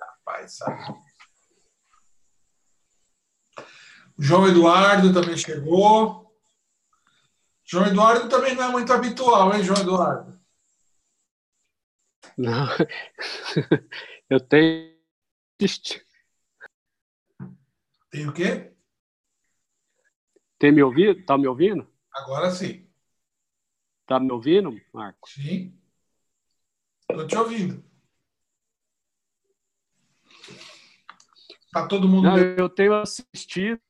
Rapaz, sabe? O João Eduardo também chegou. João Eduardo também não é muito habitual, hein, João Eduardo? Não. Eu tenho. Tem o quê? Tem me ouvido? Tá me ouvindo? Agora sim. Tá me ouvindo, Marco? Sim. Estou te ouvindo. Tá todo mundo. Não, eu tenho assistido,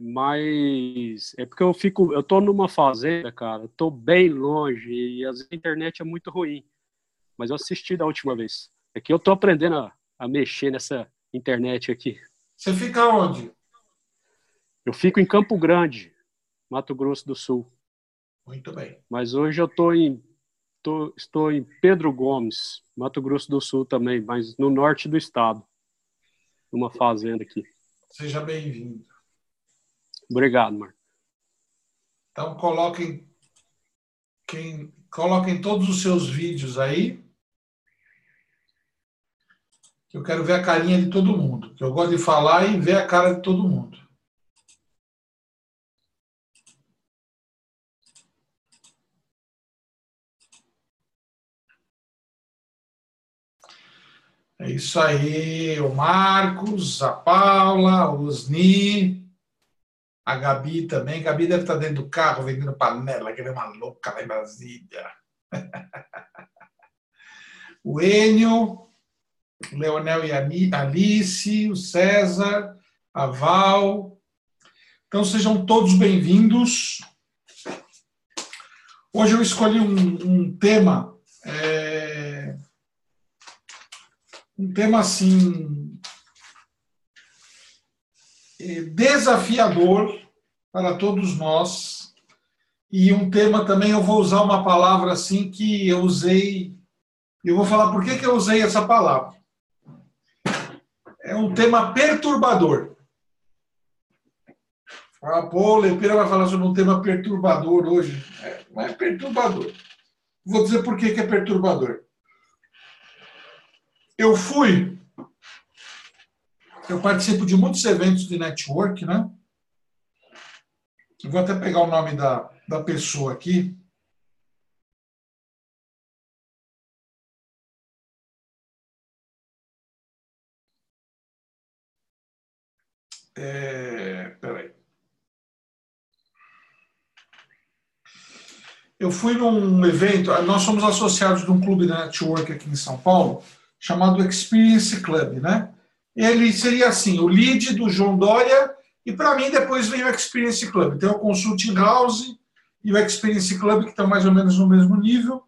mas é porque eu fico, eu tô numa fazenda, cara, tô bem longe e a internet é muito ruim. Mas eu assisti da última vez. É que eu tô aprendendo a, a mexer nessa internet aqui. Você fica onde? Eu fico em Campo Grande, Mato Grosso do Sul. Muito bem. Mas hoje eu tô em, tô, estou em Pedro Gomes, Mato Grosso do Sul também, mas no norte do estado, numa fazenda aqui. Seja bem-vindo. Obrigado, Marco. Então coloquem quem coloquem todos os seus vídeos aí. Eu quero ver a carinha de todo mundo. Eu gosto de falar e ver a cara de todo mundo. É isso aí, o Marcos, a Paula, o Osni, a Gabi também. A Gabi deve estar dentro do carro vendendo panela, que é uma louca lá em Brasília. o Enio, o Leonel e a Alice, o César, a Val. Então sejam todos bem-vindos. Hoje eu escolhi um, um tema. É um tema assim é, desafiador para todos nós. E um tema também eu vou usar uma palavra assim que eu usei. Eu vou falar por que, que eu usei essa palavra. É um tema perturbador. Ah, pô, o Lepira vai falar sobre um tema perturbador hoje. É, não é perturbador. Vou dizer por que, que é perturbador eu fui, eu participo de muitos eventos de network, né? Eu vou até pegar o nome da, da pessoa aqui. É, peraí. Eu fui num evento, nós somos associados de um clube de network aqui em São Paulo, chamado Experience Club, né? Ele seria assim, o lead do João Dória e para mim depois vem o Experience Club. Tem o Consulting House e o Experience Club que estão mais ou menos no mesmo nível.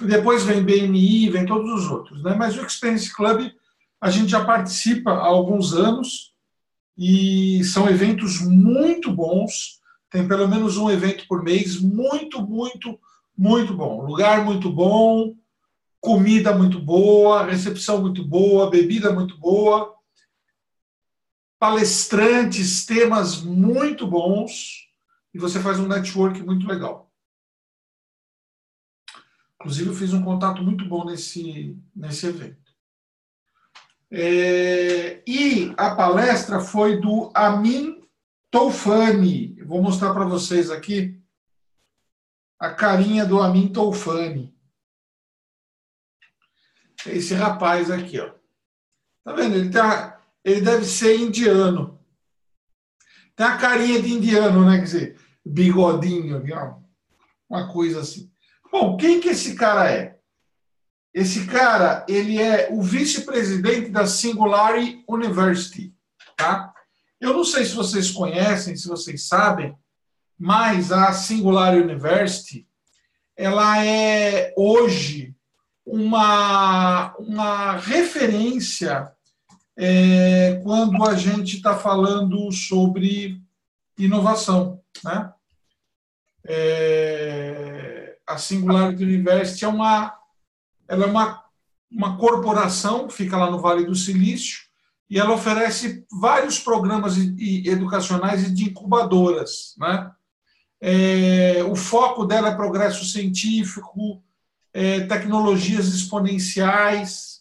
E depois vem BNI, vem todos os outros, né? Mas o Experience Club a gente já participa há alguns anos e são eventos muito bons. Tem pelo menos um evento por mês, muito, muito, muito bom. Lugar muito bom, comida muito boa, recepção muito boa, bebida muito boa, palestrantes, temas muito bons, e você faz um network muito legal. Inclusive, eu fiz um contato muito bom nesse, nesse evento. É, e a palestra foi do Amin Toufani. Vou mostrar para vocês aqui a carinha do Amin Toufani esse rapaz aqui, ó. Tá vendo? Ele, tá, ele deve ser indiano. Tem a carinha de indiano, né? Quer dizer, bigodinho, uma coisa assim. Bom, quem que esse cara é? Esse cara, ele é o vice-presidente da Singularity University, tá? Eu não sei se vocês conhecem, se vocês sabem, mas a Singularity University, ela é hoje uma, uma referência é, quando a gente está falando sobre inovação. Né? É, a Singularity University é uma, ela é uma, uma corporação, fica lá no Vale do Silício, e ela oferece vários programas educacionais e de incubadoras. Né? É, o foco dela é progresso científico, é, tecnologias exponenciais,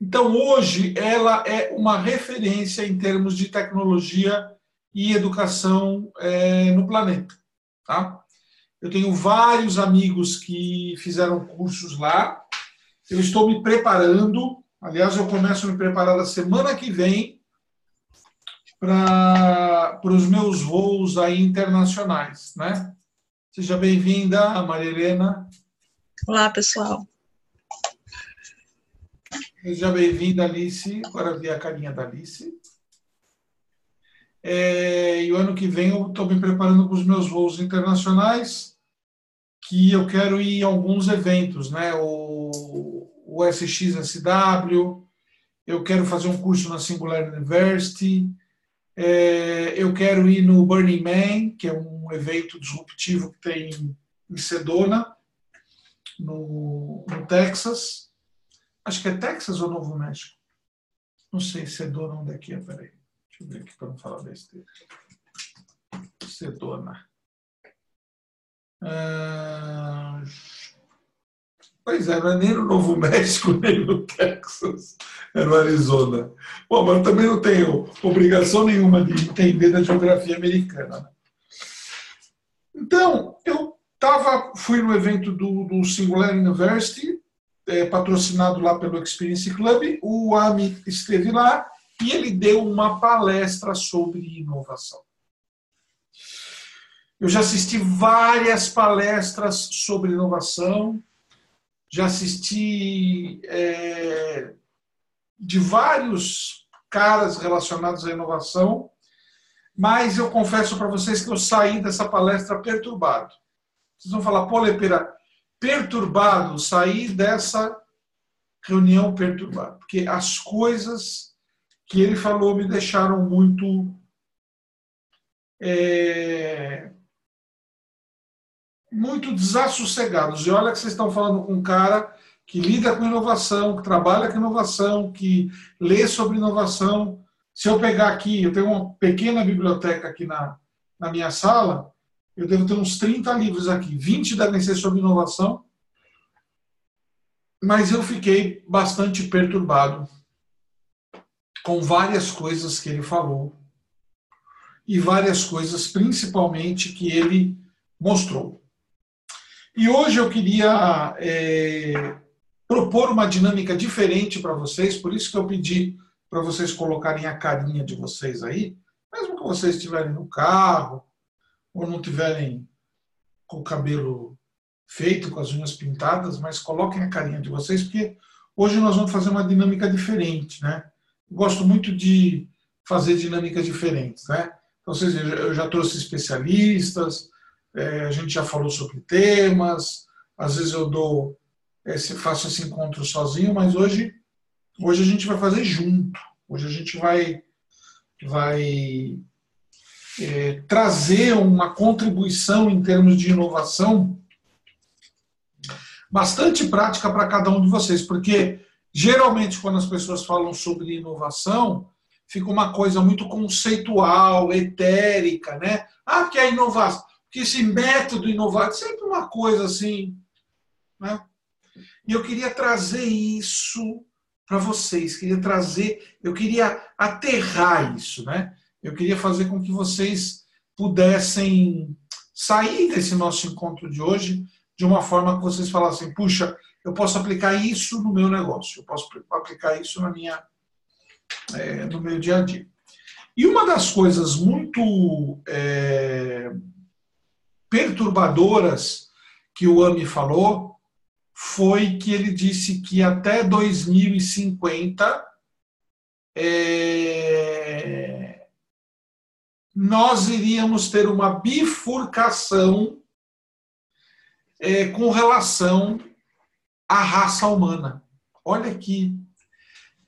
Então, hoje, ela é uma referência em termos de tecnologia e educação é, no planeta. Tá? Eu tenho vários amigos que fizeram cursos lá. Eu estou me preparando. Aliás, eu começo a me preparar da semana que vem para os meus voos aí internacionais, né? Seja bem-vinda, Maria Helena. Olá, pessoal. Seja bem-vinda, Alice. Agora vi a carinha da Alice. É, e o ano que vem eu estou me preparando para os meus voos internacionais, que eu quero ir a alguns eventos, né? O, o SXSW, eu quero fazer um curso na Singular University, é, eu quero ir no Burning Man, que é um evento disruptivo que tem em Sedona, no, no Texas. Acho que é Texas ou Novo México? Não sei, Sedona, onde é que é? Peraí. Deixa eu ver aqui para não falar besteira. Sedona. Ah, pois é, não é nem no Novo México, nem no Texas. É no Arizona. Bom, mas eu também não tenho obrigação nenhuma de entender da geografia americana. Então, eu tava, fui no evento do, do Singular University, é, patrocinado lá pelo Experience Club. O AMI esteve lá e ele deu uma palestra sobre inovação. Eu já assisti várias palestras sobre inovação, já assisti é, de vários caras relacionados à inovação, mas eu confesso para vocês que eu saí dessa palestra perturbado. Vocês vão falar, pô, Lepera, perturbado, saí dessa reunião perturbado, porque as coisas que ele falou me deixaram muito é, muito desassossegados. E olha que vocês estão falando com um cara que lida com inovação, que trabalha com inovação, que lê sobre inovação. Se eu pegar aqui, eu tenho uma pequena biblioteca aqui na, na minha sala, eu devo ter uns 30 livros aqui, 20 devem ser sobre inovação, mas eu fiquei bastante perturbado com várias coisas que ele falou e várias coisas, principalmente, que ele mostrou. E hoje eu queria é, propor uma dinâmica diferente para vocês, por isso que eu pedi para vocês colocarem a carinha de vocês aí, mesmo que vocês estiverem no carro ou não tiverem com o cabelo feito, com as unhas pintadas, mas coloquem a carinha de vocês, porque hoje nós vamos fazer uma dinâmica diferente, né? gosto muito de fazer dinâmicas diferentes, né? Então, seja, eu já trouxe especialistas, é, a gente já falou sobre temas, às vezes eu dou, esse, faço esse encontro sozinho, mas hoje, hoje a gente vai fazer junto. Hoje a gente vai, vai é, trazer uma contribuição em termos de inovação bastante prática para cada um de vocês, porque Geralmente, quando as pessoas falam sobre inovação, fica uma coisa muito conceitual, etérica, né? Ah, que é inovação, que esse método inovado, sempre uma coisa assim, né? E eu queria trazer isso para vocês, queria trazer, eu queria aterrar isso, né? Eu queria fazer com que vocês pudessem sair desse nosso encontro de hoje de uma forma que vocês falassem, puxa, eu posso aplicar isso no meu negócio, eu posso aplicar isso na minha, é, no meu dia a dia. E uma das coisas muito é, perturbadoras que o AMI falou foi que ele disse que até 2050 é, nós iríamos ter uma bifurcação é, com relação a raça humana. Olha que,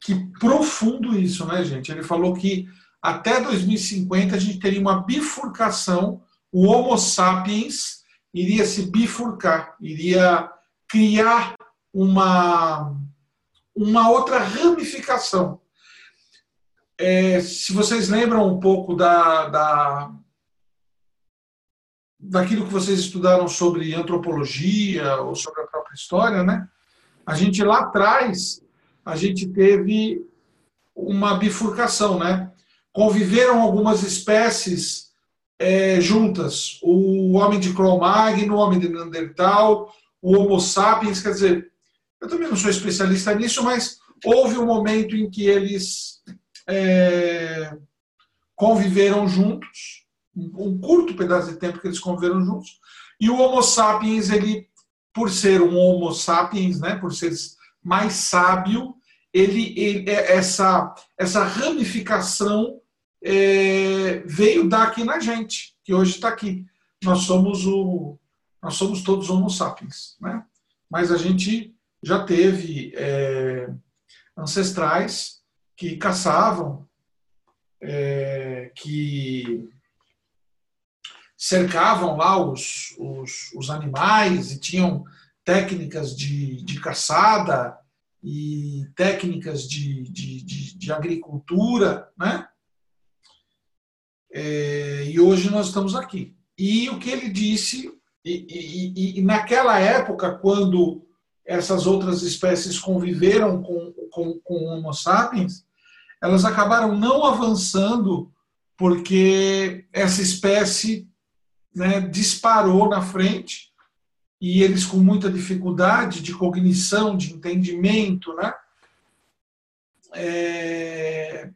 que profundo isso, né, gente? Ele falou que até 2050 a gente teria uma bifurcação, o Homo sapiens iria se bifurcar, iria criar uma, uma outra ramificação. É, se vocês lembram um pouco da, da, daquilo que vocês estudaram sobre antropologia ou sobre a própria história, né? A gente lá atrás a gente teve uma bifurcação, né? Conviveram algumas espécies é, juntas, o homem de Cro-Magnon, o homem de Neandertal, o Homo sapiens, quer dizer, eu também não sou especialista nisso, mas houve um momento em que eles é, conviveram juntos, um curto pedaço de tempo que eles conviveram juntos, e o Homo sapiens, ele, por ser um Homo sapiens, né, por ser mais sábio, ele, ele é, essa, essa ramificação é, veio dar aqui na gente, que hoje está aqui. Nós somos o, nós somos todos Homo sapiens, né? Mas a gente já teve é, ancestrais que caçavam, é, que cercavam lá os, os, os, animais e tinham técnicas de, de caçada e técnicas de, de, de, de agricultura, né? É, e hoje nós estamos aqui. E o que ele disse, e, e, e, naquela época, quando essas outras espécies conviveram com, com, com Homo sapiens, elas acabaram não avançando porque essa espécie né, disparou na frente e eles com muita dificuldade de cognição, de entendimento, né, é,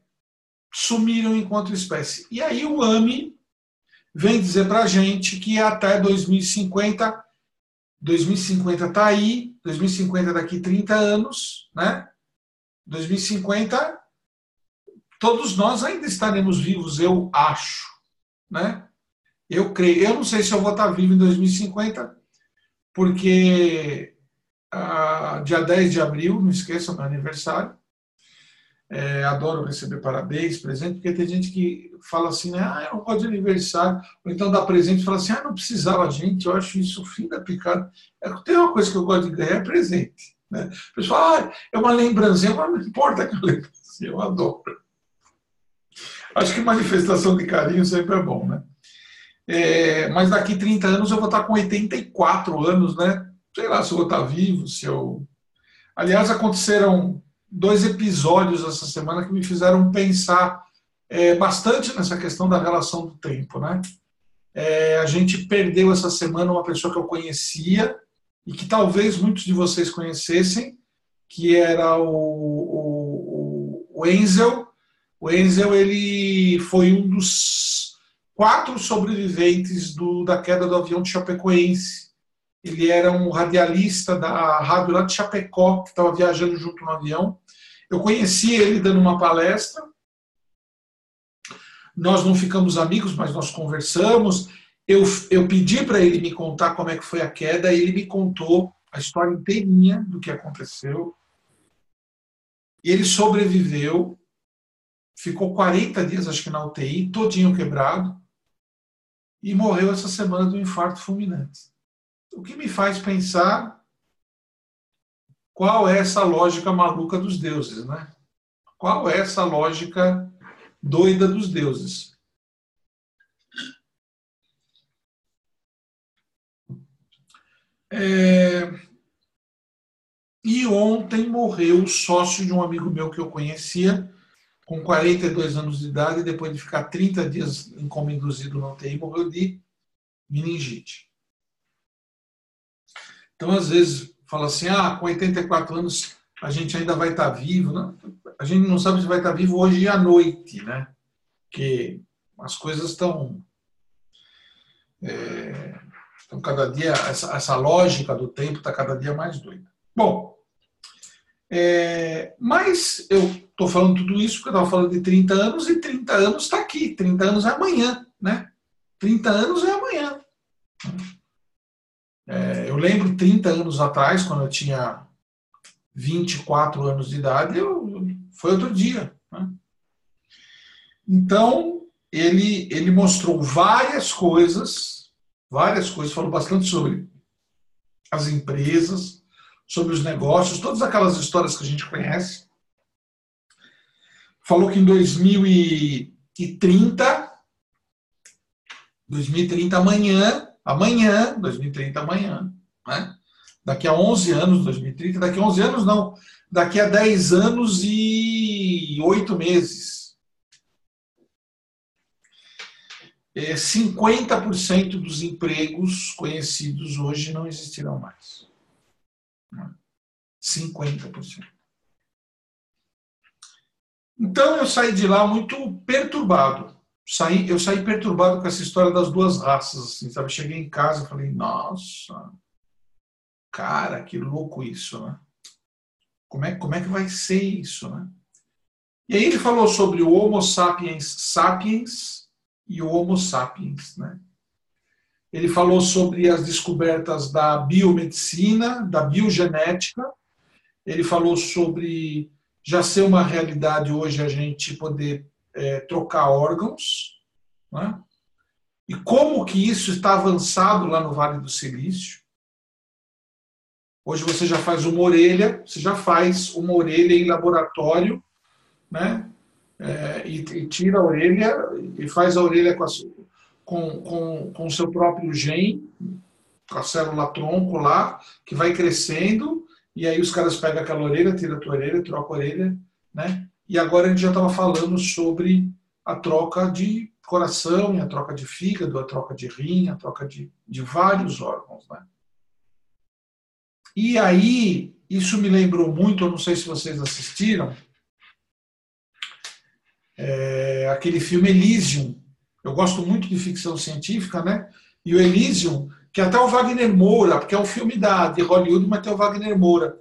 sumiram enquanto espécie. E aí o AMI vem dizer para a gente que até 2050, 2050 está aí, 2050 daqui 30 anos, né? 2050, todos nós ainda estaremos vivos, eu acho, né? Eu creio, eu não sei se eu vou estar vivo em 2050, porque ah, dia 10 de abril, não esqueça, meu aniversário, é, adoro receber parabéns, presente, porque tem gente que fala assim, né, ah, eu não gosto de aniversário, ou então dá presente e fala assim, ah, não precisava, gente, eu acho isso o fim da picada. É, tem uma coisa que eu gosto de ganhar, é presente. Né? O pessoal, ah, é uma lembrancinha, mas não importa que lembrancinha, eu adoro. Acho que manifestação de carinho sempre é bom, né? É, mas daqui 30 anos eu vou estar com 84 anos, né? Sei lá se eu vou estar vivo, se eu. Aliás, aconteceram dois episódios essa semana que me fizeram pensar é, bastante nessa questão da relação do tempo, né? É, a gente perdeu essa semana uma pessoa que eu conhecia e que talvez muitos de vocês conhecessem, que era o, o, o Enzel. O Enzel ele foi um dos quatro sobreviventes do, da queda do avião de Chapecoense. Ele era um radialista da rádio lá de Chapecó, que estava viajando junto no avião. Eu conheci ele dando uma palestra. Nós não ficamos amigos, mas nós conversamos. Eu, eu pedi para ele me contar como é que foi a queda, e ele me contou a história inteirinha do que aconteceu. E ele sobreviveu, ficou 40 dias, acho que na UTI, todinho quebrado, e morreu essa semana do infarto fulminante. O que me faz pensar qual é essa lógica maluca dos deuses, né? Qual é essa lógica doida dos deuses? É... E ontem morreu o sócio de um amigo meu que eu conhecia, com 42 anos de idade, depois de ficar 30 dias em coma induzido no UTI, morreu de meningite. Então, às vezes, fala assim, ah, com 84 anos a gente ainda vai estar vivo. Né? A gente não sabe se vai estar vivo hoje à noite, né? Porque as coisas estão... É, cada dia... Essa, essa lógica do tempo está cada dia mais doida. Bom, é, mas eu estou falando tudo isso porque eu estava falando de 30 anos e 30 anos está aqui. 30 anos é amanhã, né? 30 anos é amanhã. É, eu lembro 30 anos atrás, quando eu tinha 24 anos de idade, eu, foi outro dia. Né? Então, ele, ele mostrou várias coisas, várias coisas, falou bastante sobre as empresas, sobre os negócios, todas aquelas histórias que a gente conhece. Falou que em 2030, 2030 amanhã, amanhã, 2030 amanhã, né? Daqui a 11 anos, 2030, daqui a 11 anos não, daqui a 10 anos e 8 meses. É, 50% dos empregos conhecidos hoje não existirão mais. 50%. Então eu saí de lá muito perturbado. Saí, eu saí perturbado com essa história das duas raças, assim, sabe? Cheguei em casa e falei, nossa, cara, que louco isso, né? Como é, como é que vai ser isso, né? E aí ele falou sobre o Homo sapiens sapiens e o Homo sapiens, né? Ele falou sobre as descobertas da biomedicina, da biogenética. Ele falou sobre já ser uma realidade hoje a gente poder é, trocar órgãos, né? e como que isso está avançado lá no Vale do Silício. Hoje você já faz uma orelha, você já faz uma orelha em laboratório, né? É, e, e, tira a orelha e faz a orelha com, a, com, com, com o seu próprio gene, com a célula tronco lá, que vai crescendo, e aí os caras pegam aquela orelha, tira a tua orelha, troca a orelha, né? E agora a gente já estava falando sobre a troca de coração, a troca de fígado, a troca de rim, a troca de, de vários órgãos, né? E aí, isso me lembrou muito, eu não sei se vocês assistiram, é, aquele filme Elysium. Eu gosto muito de ficção científica, né? E o Elysium que até o Wagner Moura, porque é um filme da, de Hollywood, mas tem o Wagner Moura.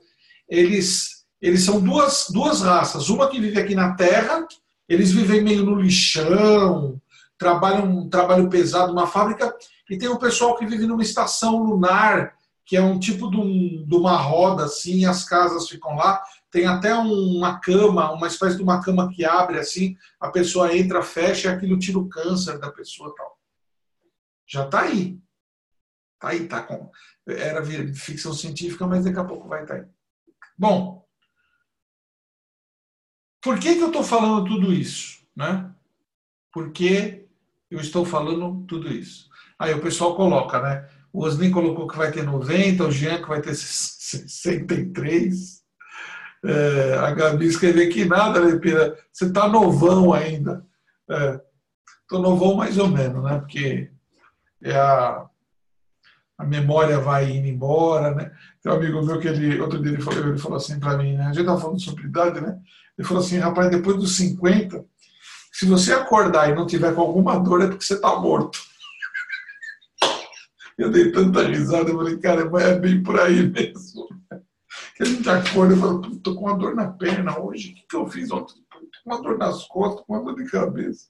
Eles, eles são duas, duas raças. Uma que vive aqui na Terra, eles vivem meio no lixão, trabalham um trabalho pesado numa fábrica, e tem o pessoal que vive numa estação lunar, que é um tipo de, um, de uma roda assim, as casas ficam lá. Tem até uma cama, uma espécie de uma cama que abre assim, a pessoa entra, fecha e aquilo tira o câncer da pessoa tal. Já está aí. Tá aí, tá com. Era ficção científica, mas daqui a pouco vai estar tá aí. Bom, por que, que eu estou falando tudo isso? Né? Por que eu estou falando tudo isso? Aí o pessoal coloca, né? O Osni colocou que vai ter 90, o Jean que vai ter 63. É, a Gabi escreveu que nada, Lepira, você está novão ainda. Estou é, novão mais ou menos, né? Porque é a, a memória vai indo embora, né? Tem um amigo meu que ele, outro dia ele falou, ele falou assim para mim, né? A gente estava falando sobre idade, né? Ele falou assim, rapaz, depois dos 50, se você acordar e não tiver com alguma dor, é porque você está morto. Eu dei tanta risada, eu falei, cara, é bem por aí mesmo. Que a gente acorda e fala, tô com uma dor na perna hoje, o que, que eu fiz ontem? Tô com uma dor nas costas, com uma dor de cabeça.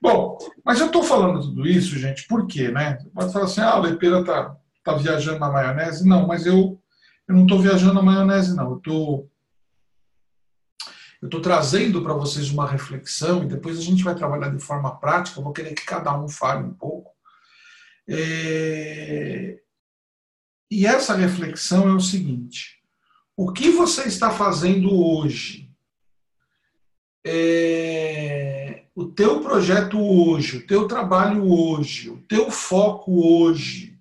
Bom, mas eu estou falando tudo isso, gente, por quê, né? Pode falar assim, ah, a Lepeira está tá viajando na maionese. Não, mas eu, eu não estou viajando na maionese, não. Eu estou estou trazendo para vocês uma reflexão e depois a gente vai trabalhar de forma prática. Eu vou querer que cada um fale um pouco. É... E essa reflexão é o seguinte: o que você está fazendo hoje? É o teu projeto hoje, o teu trabalho hoje, o teu foco hoje,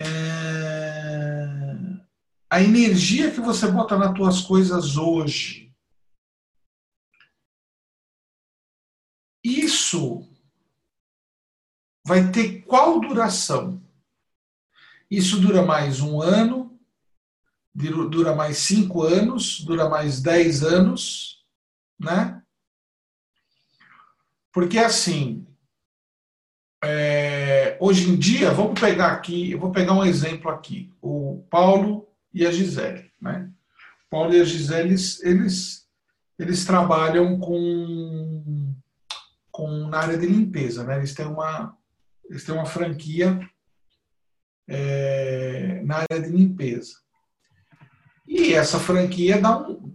é... a energia que você bota nas tuas coisas hoje, isso vai ter qual duração? Isso dura mais um ano, dura mais cinco anos, dura mais dez anos, né? Porque, assim, é, hoje em dia, vamos pegar aqui, eu vou pegar um exemplo aqui, o Paulo e a Gisele. Né? Paulo e a Gisele, eles, eles, eles trabalham com, com, na área de limpeza. Né? Eles, têm uma, eles têm uma franquia é, na área de limpeza. E essa franquia dá um,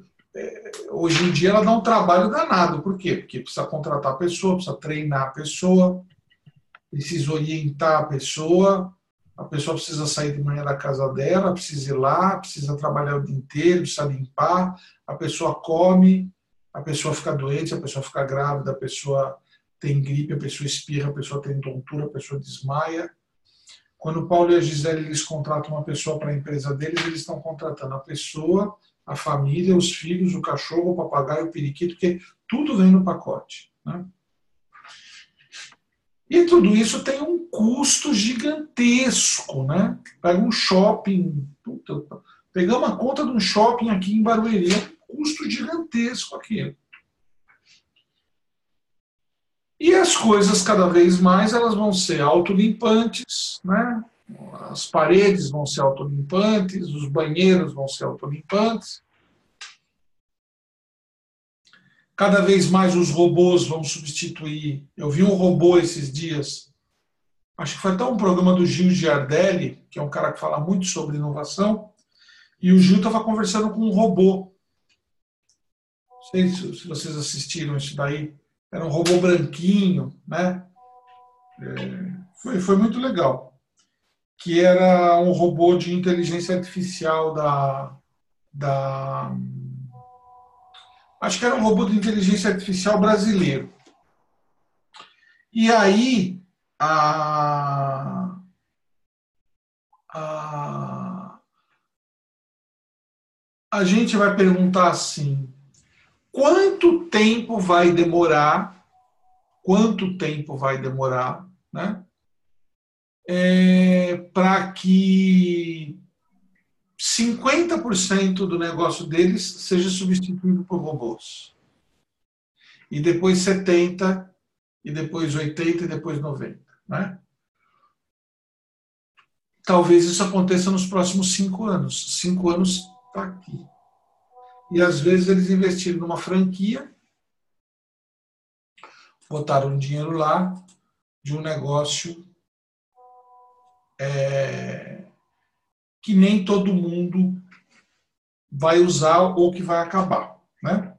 hoje em dia ela dá um trabalho danado. Por quê? Porque precisa contratar a pessoa, precisa treinar a pessoa, precisa orientar a pessoa, a pessoa precisa sair de manhã da casa dela, precisa ir lá, precisa trabalhar o dia inteiro, precisa limpar, a pessoa come, a pessoa fica doente, a pessoa fica grávida, a pessoa tem gripe, a pessoa espirra, a pessoa tem tontura, a pessoa desmaia. Quando o Paulo e a Gisele eles contratam uma pessoa para a empresa deles, eles estão contratando a pessoa, a família, os filhos, o cachorro, o papagaio, o periquito, porque tudo vem no pacote. Né? E tudo isso tem um custo gigantesco, né? Pega um shopping, puta, pegar uma conta de um shopping aqui em Barueri, é um custo gigantesco aquilo. E as coisas cada vez mais elas vão ser autolimpantes, né? As paredes vão ser autolimpantes, os banheiros vão ser autolimpantes. Cada vez mais os robôs vão substituir. Eu vi um robô esses dias, acho que foi até um programa do Gil Giardelli, que é um cara que fala muito sobre inovação, e o Gil estava conversando com um robô. Não sei se vocês assistiram isso daí. Era um robô branquinho, né? É, foi, foi muito legal. Que era um robô de inteligência artificial da, da acho que era um robô de inteligência artificial brasileiro. E aí, a, a, a gente vai perguntar assim: quanto tempo vai demorar? Quanto tempo vai demorar, né? É, para que 50% do negócio deles seja substituído por robôs. E depois 70%, e depois 80% e depois 90%. Né? Talvez isso aconteça nos próximos cinco anos. Cinco anos está aqui. E às vezes eles investiram numa franquia, botaram dinheiro lá de um negócio é, que nem todo mundo vai usar ou que vai acabar. Né?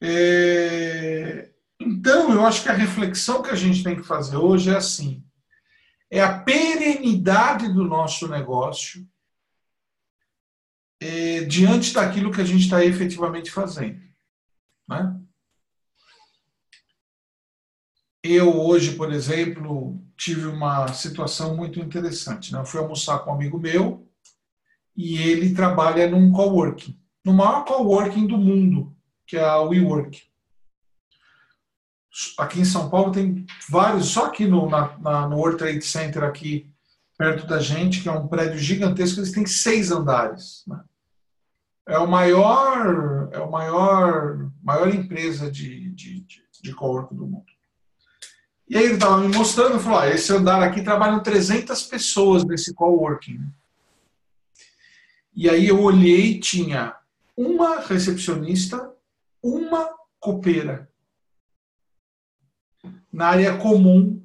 É, então, eu acho que a reflexão que a gente tem que fazer hoje é assim: é a perenidade do nosso negócio é, diante daquilo que a gente está efetivamente fazendo. Né? Eu hoje, por exemplo, tive uma situação muito interessante. Né? Eu fui almoçar com um amigo meu e ele trabalha num coworking, no maior coworking do mundo, que é a WeWork. Aqui em São Paulo tem vários, só aqui no, na, na, no World Trade Center, aqui perto da gente, que é um prédio gigantesco, eles têm seis andares. Né? É o maior, é o maior, maior empresa de, de, de, de coworking do mundo. E aí ele estava me mostrando, falou, ah, esse andar aqui trabalham 300 pessoas nesse coworking. E aí eu olhei, tinha uma recepcionista, uma copeira na área comum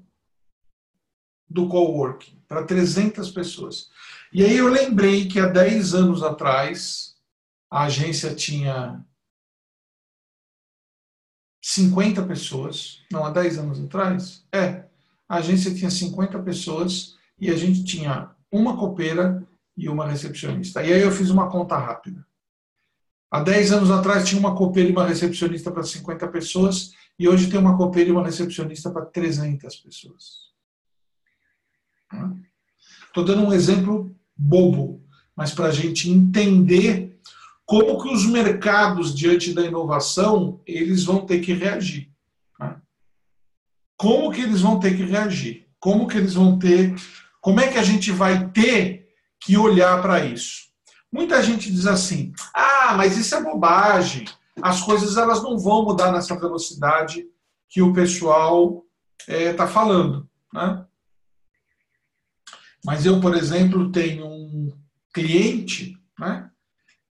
do coworking, para 300 pessoas. E aí eu lembrei que há 10 anos atrás a agência tinha 50 pessoas, não, há 10 anos atrás, é, a agência tinha 50 pessoas e a gente tinha uma copeira e uma recepcionista. E aí eu fiz uma conta rápida. Há 10 anos atrás tinha uma copeira e uma recepcionista para 50 pessoas e hoje tem uma copeira e uma recepcionista para 300 pessoas. Estou dando um exemplo bobo, mas para a gente entender como que os mercados, diante da inovação, eles vão ter que reagir. Né? Como que eles vão ter que reagir? Como que eles vão ter... Como é que a gente vai ter que olhar para isso? Muita gente diz assim, ah, mas isso é bobagem, as coisas elas não vão mudar nessa velocidade que o pessoal está é, tá falando. Né? Mas eu, por exemplo, tenho um cliente né,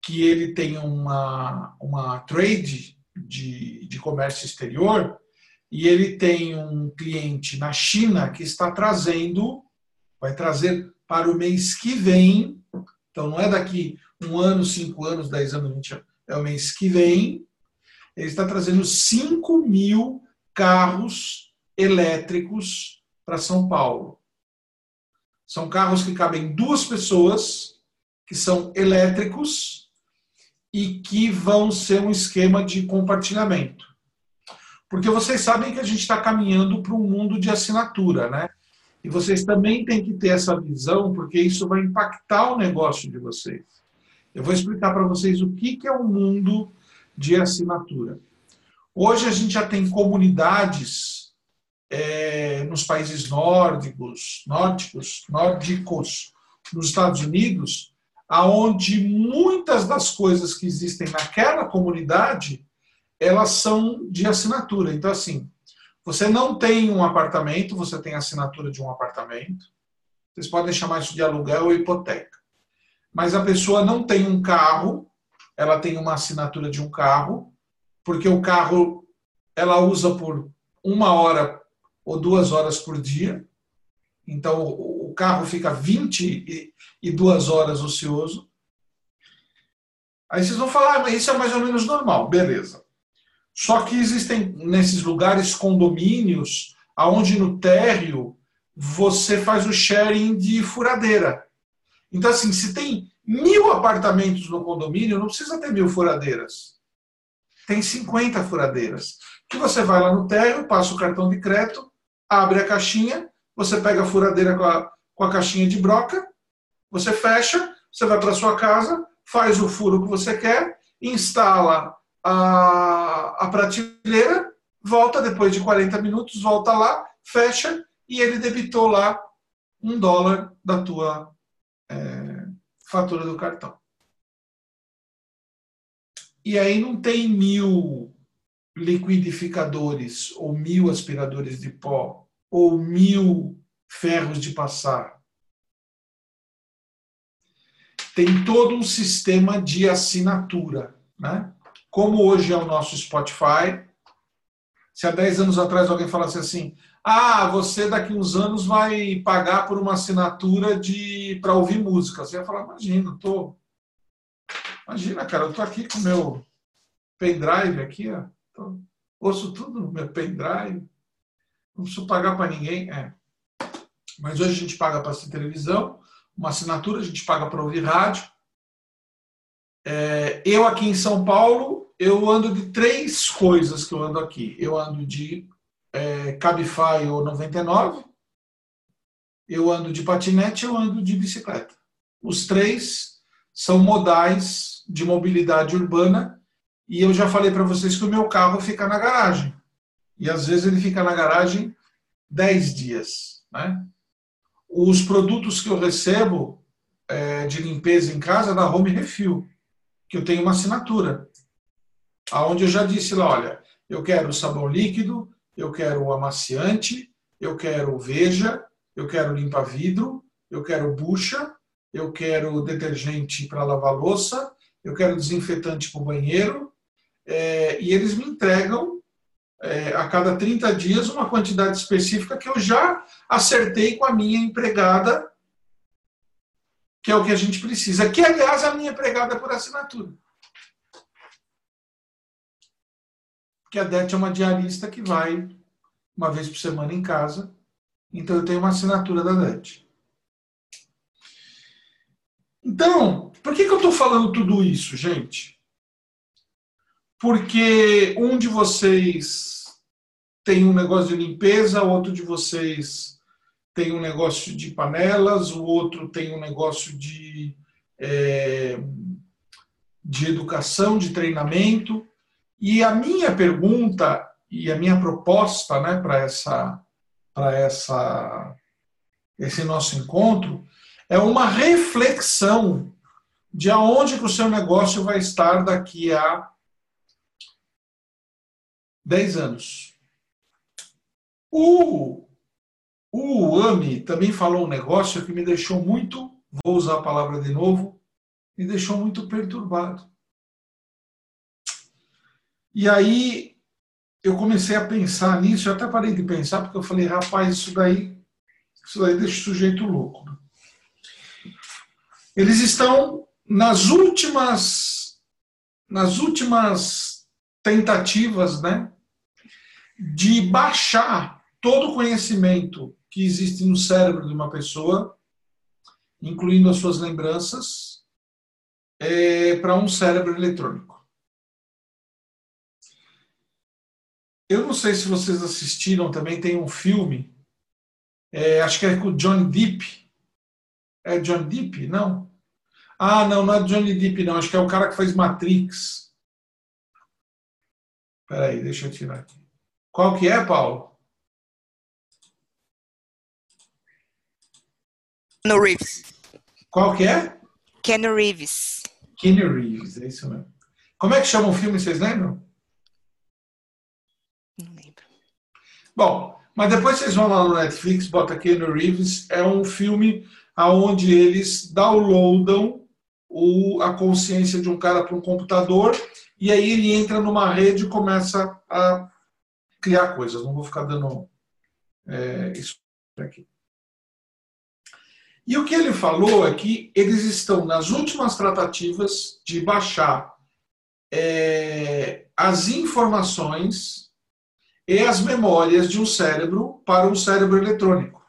que ele tem uma, uma trade de, de comércio exterior e ele tem um cliente na China que está trazendo, vai trazer para o mês que vem, então não é daqui um ano, cinco anos, dez anos, vinte anos, é o mês que vem, ele está trazendo 5 mil carros elétricos para São Paulo. São carros que cabem duas pessoas, que são elétricos, e que vão ser um esquema de compartilhamento. Porque vocês sabem que a gente está caminhando para um mundo de assinatura, né? E vocês também têm que ter essa visão, porque isso vai impactar o negócio de vocês. Eu vou explicar para vocês o que, é o mundo de assinatura. Hoje a gente já tem comunidades é, nos países nórdicos, nórdicos, nórdicos, nos Estados Unidos, aonde muitas das coisas que existem naquela comunidade elas são de assinatura. Então, assim, você não tem um apartamento, você tem assinatura de um apartamento. Vocês podem chamar isso de aluguel ou hipoteca. Mas a pessoa não tem um carro, ela tem uma assinatura de um carro, porque o carro ela usa por uma hora ou duas horas por dia. Então, o carro fica 22 horas ocioso. Aí vocês vão falar, ah, mas isso é mais ou menos normal. Beleza. Só que existem nesses lugares condomínios, aonde no térreo você faz o sharing de furadeira. Então, assim, se tem mil apartamentos no condomínio, não precisa ter mil furadeiras. Tem 50 furadeiras. Que você vai lá no térreo, passa o cartão de crédito, abre a caixinha, você pega a furadeira com a, com a caixinha de broca, você fecha, você vai para sua casa, faz o furo que você quer, instala a, a prateleira, volta depois de 40 minutos, volta lá, fecha e ele debitou lá um dólar da tua é, fatura do cartão. E aí não tem mil liquidificadores ou mil aspiradores de pó ou mil ferros de passar. Tem todo um sistema de assinatura, né? como hoje é o nosso Spotify. Se há 10 anos atrás alguém falasse assim, ah, você daqui uns anos vai pagar por uma assinatura de para ouvir música. Você ia falar, imagina, tô. Imagina, cara, eu tô aqui com meu pendrive aqui, ó. Tô... ouço tudo no meu pendrive. Não preciso pagar para ninguém. É. Mas hoje a gente paga para assistir televisão, uma assinatura, a gente paga para ouvir rádio. É, eu aqui em São Paulo, eu ando de três coisas que eu ando aqui. Eu ando de é, Cabify ou 99, eu ando de patinete, eu ando de bicicleta. Os três são modais de mobilidade urbana e eu já falei para vocês que o meu carro fica na garagem. E às vezes ele fica na garagem dez dias. Né? Os produtos que eu recebo é, de limpeza em casa da Home Refill, que eu tenho uma assinatura. Aonde eu já disse lá, olha, eu quero sabão líquido, eu quero o amaciante, eu quero veja, eu quero limpa-vidro, eu quero bucha, eu quero detergente para lavar louça, eu quero desinfetante para o banheiro, é, e eles me entregam é, a cada 30 dias uma quantidade específica que eu já acertei com a minha empregada, que é o que a gente precisa. Que, aliás, a minha empregada é por assinatura. que a DET é uma diarista que vai uma vez por semana em casa. Então eu tenho uma assinatura da DET. Então, por que, que eu estou falando tudo isso, gente? Porque um de vocês tem um negócio de limpeza, outro de vocês tem um negócio de panelas, o outro tem um negócio de, é, de educação, de treinamento. E a minha pergunta e a minha proposta né, para essa, essa, esse nosso encontro é uma reflexão de aonde que o seu negócio vai estar daqui a 10 anos. O, o AMI também falou um negócio que me deixou muito, vou usar a palavra de novo, me deixou muito perturbado. E aí eu comecei a pensar nisso, eu até parei de pensar, porque eu falei, rapaz, isso daí, isso daí deixa o sujeito louco. Eles estão nas últimas, nas últimas tentativas, né, de baixar todo o conhecimento que existe no cérebro de uma pessoa, incluindo as suas lembranças, é, para um cérebro eletrônico. Eu não sei se vocês assistiram também, tem um filme É, acho que é com o Johnny Depp. É Johnny Depp? Não. Ah, não, não é Johnny Depp, não. Acho que é o cara que fez Matrix. Peraí, deixa eu tirar aqui. Qual que é, Paulo? No Reeves. Qual que é? Ken Reeves. Ken Reeves, é isso mesmo. Como é que chama o filme, vocês lembram? Não lembro. Bom, mas depois vocês vão lá no Netflix, bota Ken Reeves, é um filme onde eles downloadam o, a consciência de um cara para um computador e aí ele entra numa rede e começa a criar coisas. Não vou ficar dando é, isso aqui. E o que ele falou é que eles estão nas últimas tratativas de baixar é, as informações e as memórias de um cérebro para um cérebro eletrônico.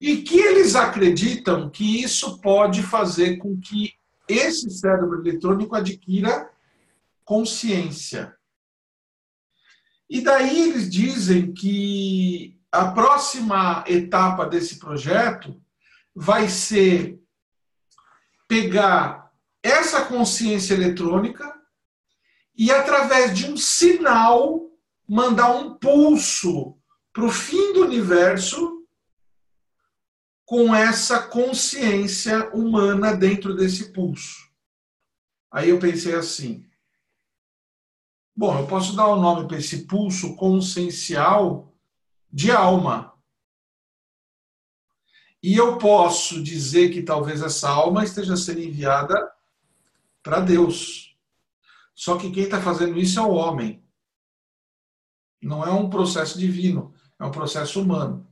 E que eles acreditam que isso pode fazer com que esse cérebro eletrônico adquira consciência. E daí eles dizem que a próxima etapa desse projeto vai ser pegar essa consciência eletrônica e, através de um sinal, mandar um pulso para o fim do universo com essa consciência humana dentro desse pulso. Aí eu pensei assim: bom, eu posso dar o um nome para esse pulso consciencial de alma. E eu posso dizer que talvez essa alma esteja sendo enviada para Deus. Só que quem está fazendo isso é o homem. Não é um processo divino, é um processo humano.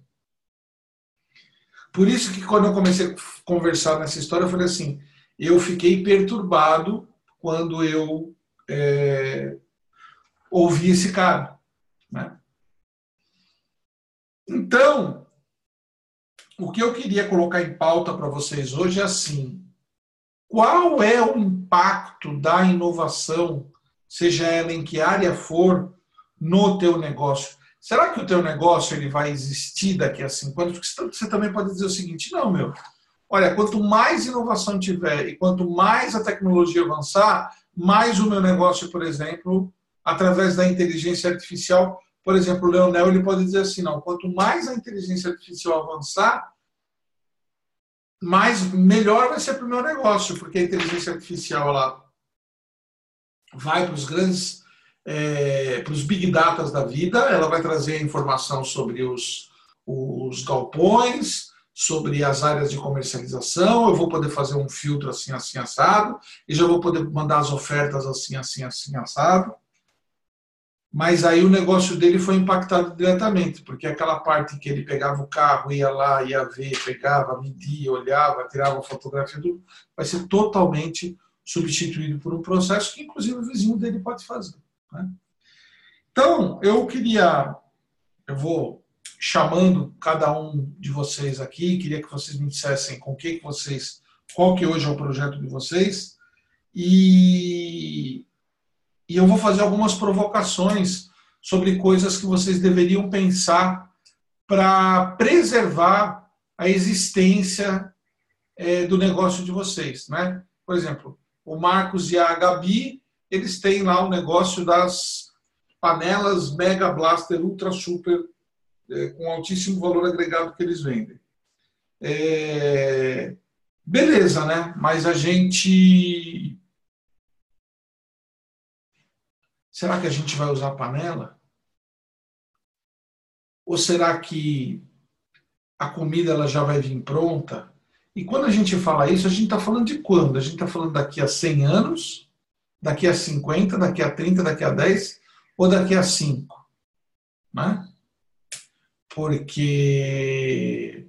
Por isso que quando eu comecei a conversar nessa história, eu falei assim, eu fiquei perturbado quando eu é, ouvi esse cara. Né? Então, o que eu queria colocar em pauta para vocês hoje é assim: qual é o impacto da inovação, seja ela em que área for, no teu negócio? Será que o teu negócio ele vai existir daqui a cinco anos? Porque você também pode dizer o seguinte: não, meu. Olha, quanto mais inovação tiver e quanto mais a tecnologia avançar, mais o meu negócio, por exemplo, através da inteligência artificial, por exemplo, o Leonel ele pode dizer assim, não, quanto mais a inteligência artificial avançar, mais melhor vai ser para o meu negócio, porque a inteligência artificial ela vai para os grandes, é, para os big datas da vida, ela vai trazer informação sobre os, os galpões, sobre as áreas de comercialização, eu vou poder fazer um filtro assim, assim, assado, e já vou poder mandar as ofertas assim, assim, assim, assado mas aí o negócio dele foi impactado diretamente, porque aquela parte que ele pegava o carro, ia lá, ia ver, pegava, media, olhava, tirava fotografia, vai ser totalmente substituído por um processo que, inclusive, o vizinho dele pode fazer. Né? Então, eu queria, eu vou chamando cada um de vocês aqui, queria que vocês me dissessem com que, que vocês, qual que hoje é o projeto de vocês, e e eu vou fazer algumas provocações sobre coisas que vocês deveriam pensar para preservar a existência é, do negócio de vocês. Né? Por exemplo, o Marcos e a Gabi, eles têm lá o negócio das panelas Mega Blaster Ultra Super é, com altíssimo valor agregado que eles vendem. É, beleza, né? Mas a gente Será que a gente vai usar panela? Ou será que a comida ela já vai vir pronta? E quando a gente fala isso, a gente está falando de quando? A gente está falando daqui a 100 anos, daqui a 50, daqui a 30, daqui a 10 ou daqui a 5? Né? Porque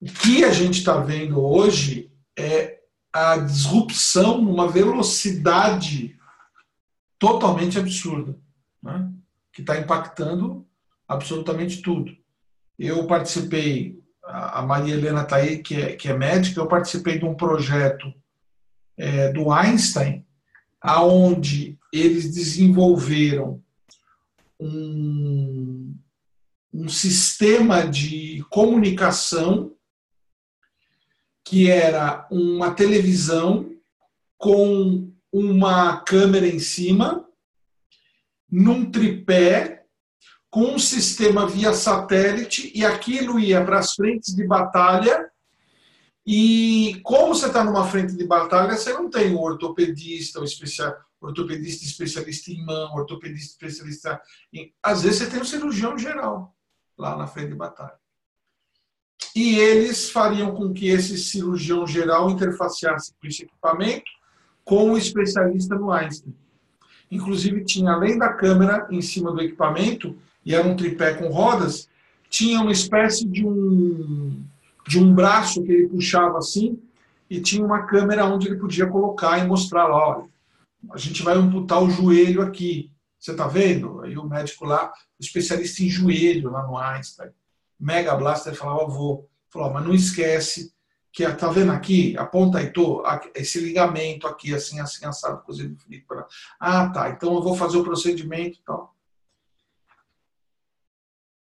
o que a gente está vendo hoje é a disrupção numa velocidade totalmente absurda, né? que está impactando absolutamente tudo. Eu participei, a Maria Helena está aí, que é, que é médica, eu participei de um projeto é, do Einstein, aonde eles desenvolveram um, um sistema de comunicação que era uma televisão com uma câmera em cima, num tripé, com um sistema via satélite, e aquilo ia para as frentes de batalha. E como você está numa frente de batalha, você não tem o ortopedista, o especial, ortopedista especialista em mão, ortopedista especialista em. Às vezes você tem um cirurgião geral lá na frente de batalha. E eles fariam com que esse cirurgião geral interfaceasse com esse equipamento com o especialista no Einstein. Inclusive, tinha, além da câmera em cima do equipamento, e era um tripé com rodas, tinha uma espécie de um, de um braço que ele puxava assim, e tinha uma câmera onde ele podia colocar e mostrar lá, olha, a gente vai amputar o joelho aqui. Você está vendo? Aí o médico lá, especialista em joelho lá no Einstein, Mega Blaster, falava, vou. Falou, mas não esquece que tá vendo aqui, a ponta aí, tô, esse ligamento aqui, assim, assim, assado, cozido frito. Pra... Ah, tá, então eu vou fazer o procedimento e tal.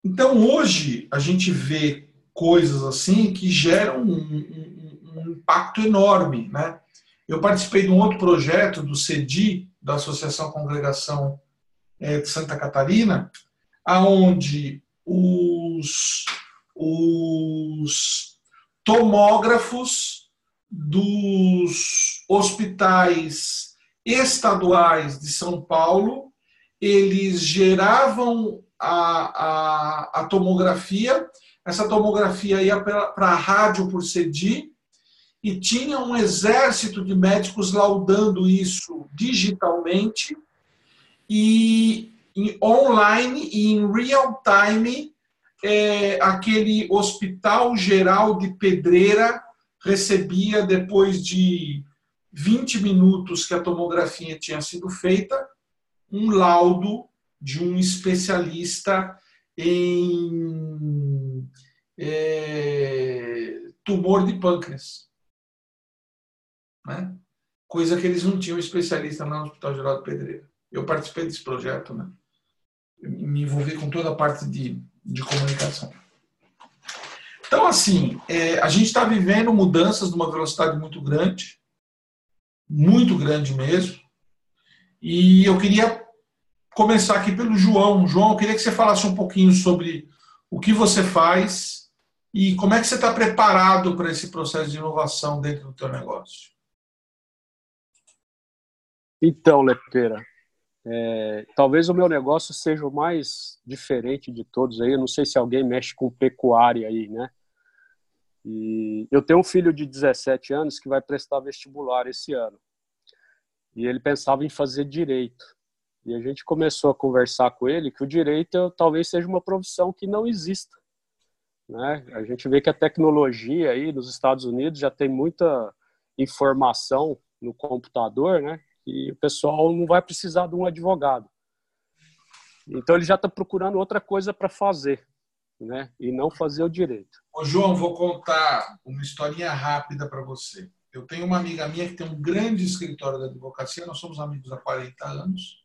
Então, hoje, a gente vê coisas assim que geram um, um, um impacto enorme, né? Eu participei de um outro projeto do CEDI, da Associação Congregação é, de Santa Catarina, aonde os, os tomógrafos dos hospitais estaduais de São Paulo, eles geravam a, a, a tomografia, essa tomografia ia para a rádio por CEDI, e tinha um exército de médicos laudando isso digitalmente, e online e em real time é, aquele hospital geral de Pedreira recebia, depois de 20 minutos que a tomografia tinha sido feita, um laudo de um especialista em é, tumor de pâncreas. Né? Coisa que eles não tinham especialista no Hospital Geral de Pedreira. Eu participei desse projeto, né? me envolvi com toda a parte de de comunicação. Então, assim, é, a gente está vivendo mudanças numa velocidade muito grande, muito grande mesmo. E eu queria começar aqui pelo João. João, eu queria que você falasse um pouquinho sobre o que você faz e como é que você está preparado para esse processo de inovação dentro do teu negócio. Então, Lepeira, é, talvez o meu negócio seja o mais diferente de todos aí. Eu não sei se alguém mexe com pecuária aí, né? E eu tenho um filho de 17 anos que vai prestar vestibular esse ano. E ele pensava em fazer direito. E a gente começou a conversar com ele que o direito talvez seja uma profissão que não exista. Né? A gente vê que a tecnologia aí nos Estados Unidos já tem muita informação no computador, né? que o pessoal não vai precisar de um advogado. Então ele já está procurando outra coisa para fazer, né? E não fazer o direito. Ô João, vou contar uma historinha rápida para você. Eu tenho uma amiga minha que tem um grande escritório de advocacia, nós somos amigos há 40 anos.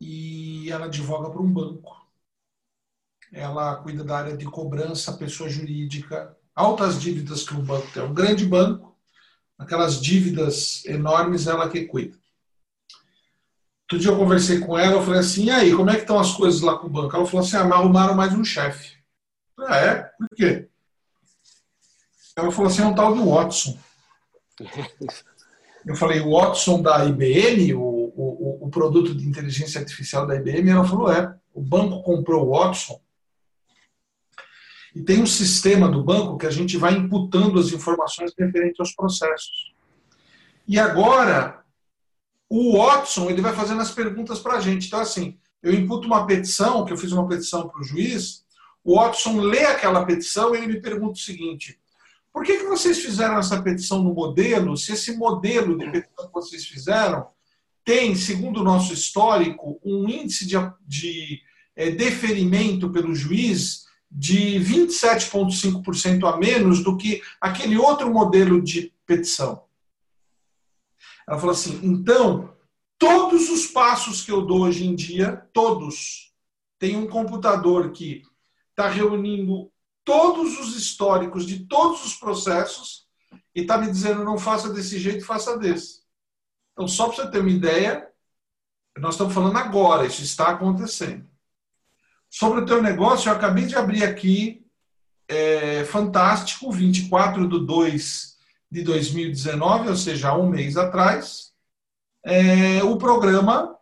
E ela advoga para um banco. Ela cuida da área de cobrança, pessoa jurídica, altas dívidas que um banco tem. É um grande banco aquelas dívidas enormes, ela que cuida. Outro dia eu conversei com ela, eu falei assim, e aí, como é que estão as coisas lá com o banco? Ela falou assim, ah, arrumaram mais um chefe. Ah, é? Por quê? Ela falou assim, é um tal de Watson. Eu falei, o Watson da IBM, o, o, o produto de inteligência artificial da IBM, ela falou, é, o banco comprou o Watson e tem um sistema do banco que a gente vai imputando as informações referentes aos processos. E agora, o Watson ele vai fazendo as perguntas para a gente. Então, assim, eu imputo uma petição, que eu fiz uma petição para o juiz, o Watson lê aquela petição e ele me pergunta o seguinte: por que, que vocês fizeram essa petição no modelo, se esse modelo de petição que vocês fizeram tem, segundo o nosso histórico, um índice de, de é, deferimento pelo juiz de 27,5% a menos do que aquele outro modelo de petição. Ela falou assim: então, todos os passos que eu dou hoje em dia, todos, tem um computador que está reunindo todos os históricos de todos os processos e está me dizendo não faça desse jeito, faça desse. Então, só para você ter uma ideia, nós estamos falando agora, isso está acontecendo. Sobre o teu negócio, eu acabei de abrir aqui, é, fantástico, 24 de 2 de 2019, ou seja, um mês atrás, é, o programa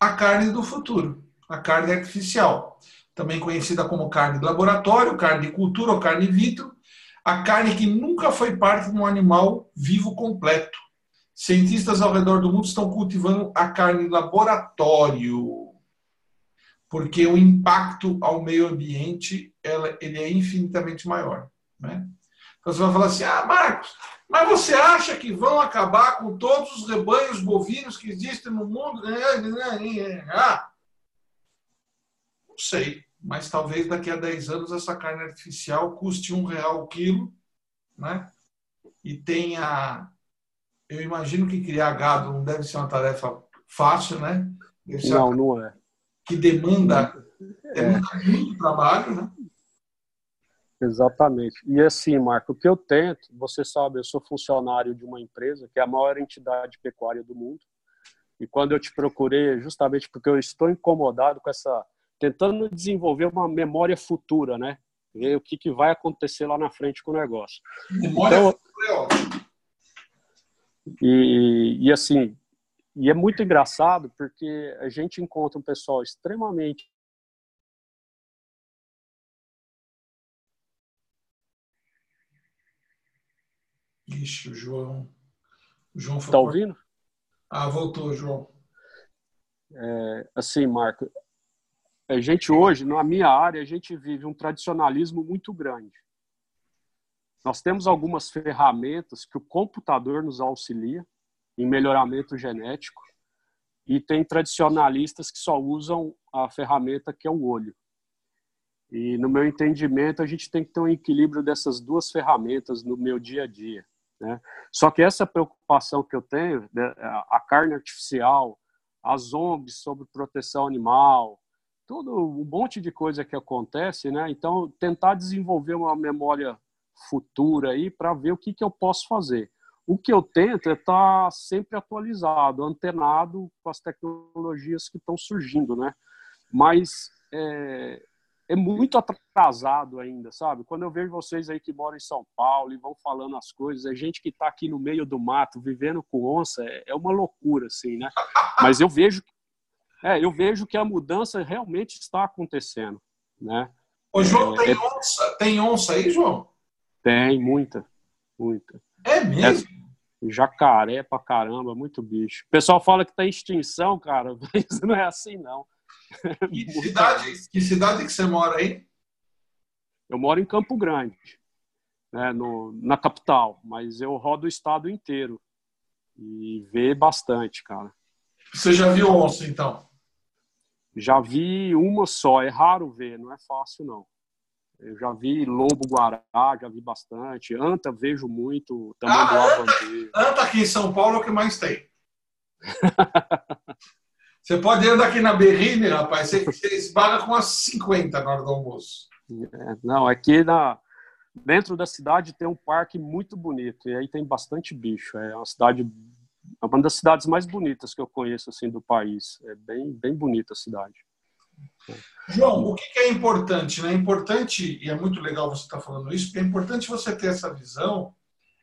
A Carne do Futuro, a carne artificial, também conhecida como carne de laboratório, carne de cultura ou carne vitro, a carne que nunca foi parte de um animal vivo completo. Cientistas ao redor do mundo estão cultivando a carne em laboratório, porque o impacto ao meio ambiente ela, ele é infinitamente maior. Né? Então você vai falar assim: ah, Marcos, mas você acha que vão acabar com todos os rebanhos bovinos que existem no mundo? Ah, não sei, mas talvez daqui a 10 anos essa carne artificial custe um real o quilo, né? E tenha eu imagino que criar gado não deve ser uma tarefa fácil, né? não, não é. Que demanda, demanda é. muito trabalho, né? Exatamente. E assim, Marco, o que eu tento, você sabe, eu sou funcionário de uma empresa que é a maior entidade pecuária do mundo. E quando eu te procurei, é justamente porque eu estou incomodado com essa. tentando desenvolver uma memória futura, né? Ver o que, que vai acontecer lá na frente com o negócio. Memória então, futura é ótimo. E, e assim, e é muito engraçado porque a gente encontra um pessoal extremamente Ixi, o João. O João Tá ouvindo? Ah, voltou, João. É, assim, Marco, a gente hoje, na minha área, a gente vive um tradicionalismo muito grande. Nós temos algumas ferramentas que o computador nos auxilia em melhoramento genético e tem tradicionalistas que só usam a ferramenta que é o olho. E no meu entendimento, a gente tem que ter um equilíbrio dessas duas ferramentas no meu dia a dia. Né? Só que essa preocupação que eu tenho, né, a carne artificial, as zombies sobre proteção animal, todo um monte de coisa que acontece, né? Então, tentar desenvolver uma memória futura aí para ver o que, que eu posso fazer. O que eu tento é estar tá sempre atualizado, antenado com as tecnologias que estão surgindo, né? Mas é, é, muito atrasado ainda, sabe? Quando eu vejo vocês aí que moram em São Paulo e vão falando as coisas, é gente que está aqui no meio do mato, vivendo com onça, é, é uma loucura, assim, né? Mas eu vejo, é, eu vejo que a mudança realmente está acontecendo, né? Ô, João, é, tem, é onça, tem onça aí, João? Tem, muita. Muita. É mesmo? É, jacaré pra caramba, muito bicho. O pessoal fala que tá em extinção, cara, mas não é assim, não. Que cidade, que cidade que você mora aí? Eu moro em Campo Grande, né, no, na capital, mas eu rodo o estado inteiro e vê bastante, cara. Você já viu onça, então? Já vi uma só, é raro ver, não é fácil, não. Eu já vi lobo-guará, já vi bastante. Anta vejo muito, também ah, anta, anta aqui em São Paulo é o que mais tem. você pode andar aqui na Berrine, rapaz, você, você esbarra com umas 50 na hora do almoço. É, não, aqui na, dentro da cidade tem um parque muito bonito, e aí tem bastante bicho. É uma cidade, é uma das cidades mais bonitas que eu conheço assim do país. É bem, bem bonita a cidade. João, o que é importante? Né? É importante, e é muito legal você estar falando isso, porque é importante você ter essa visão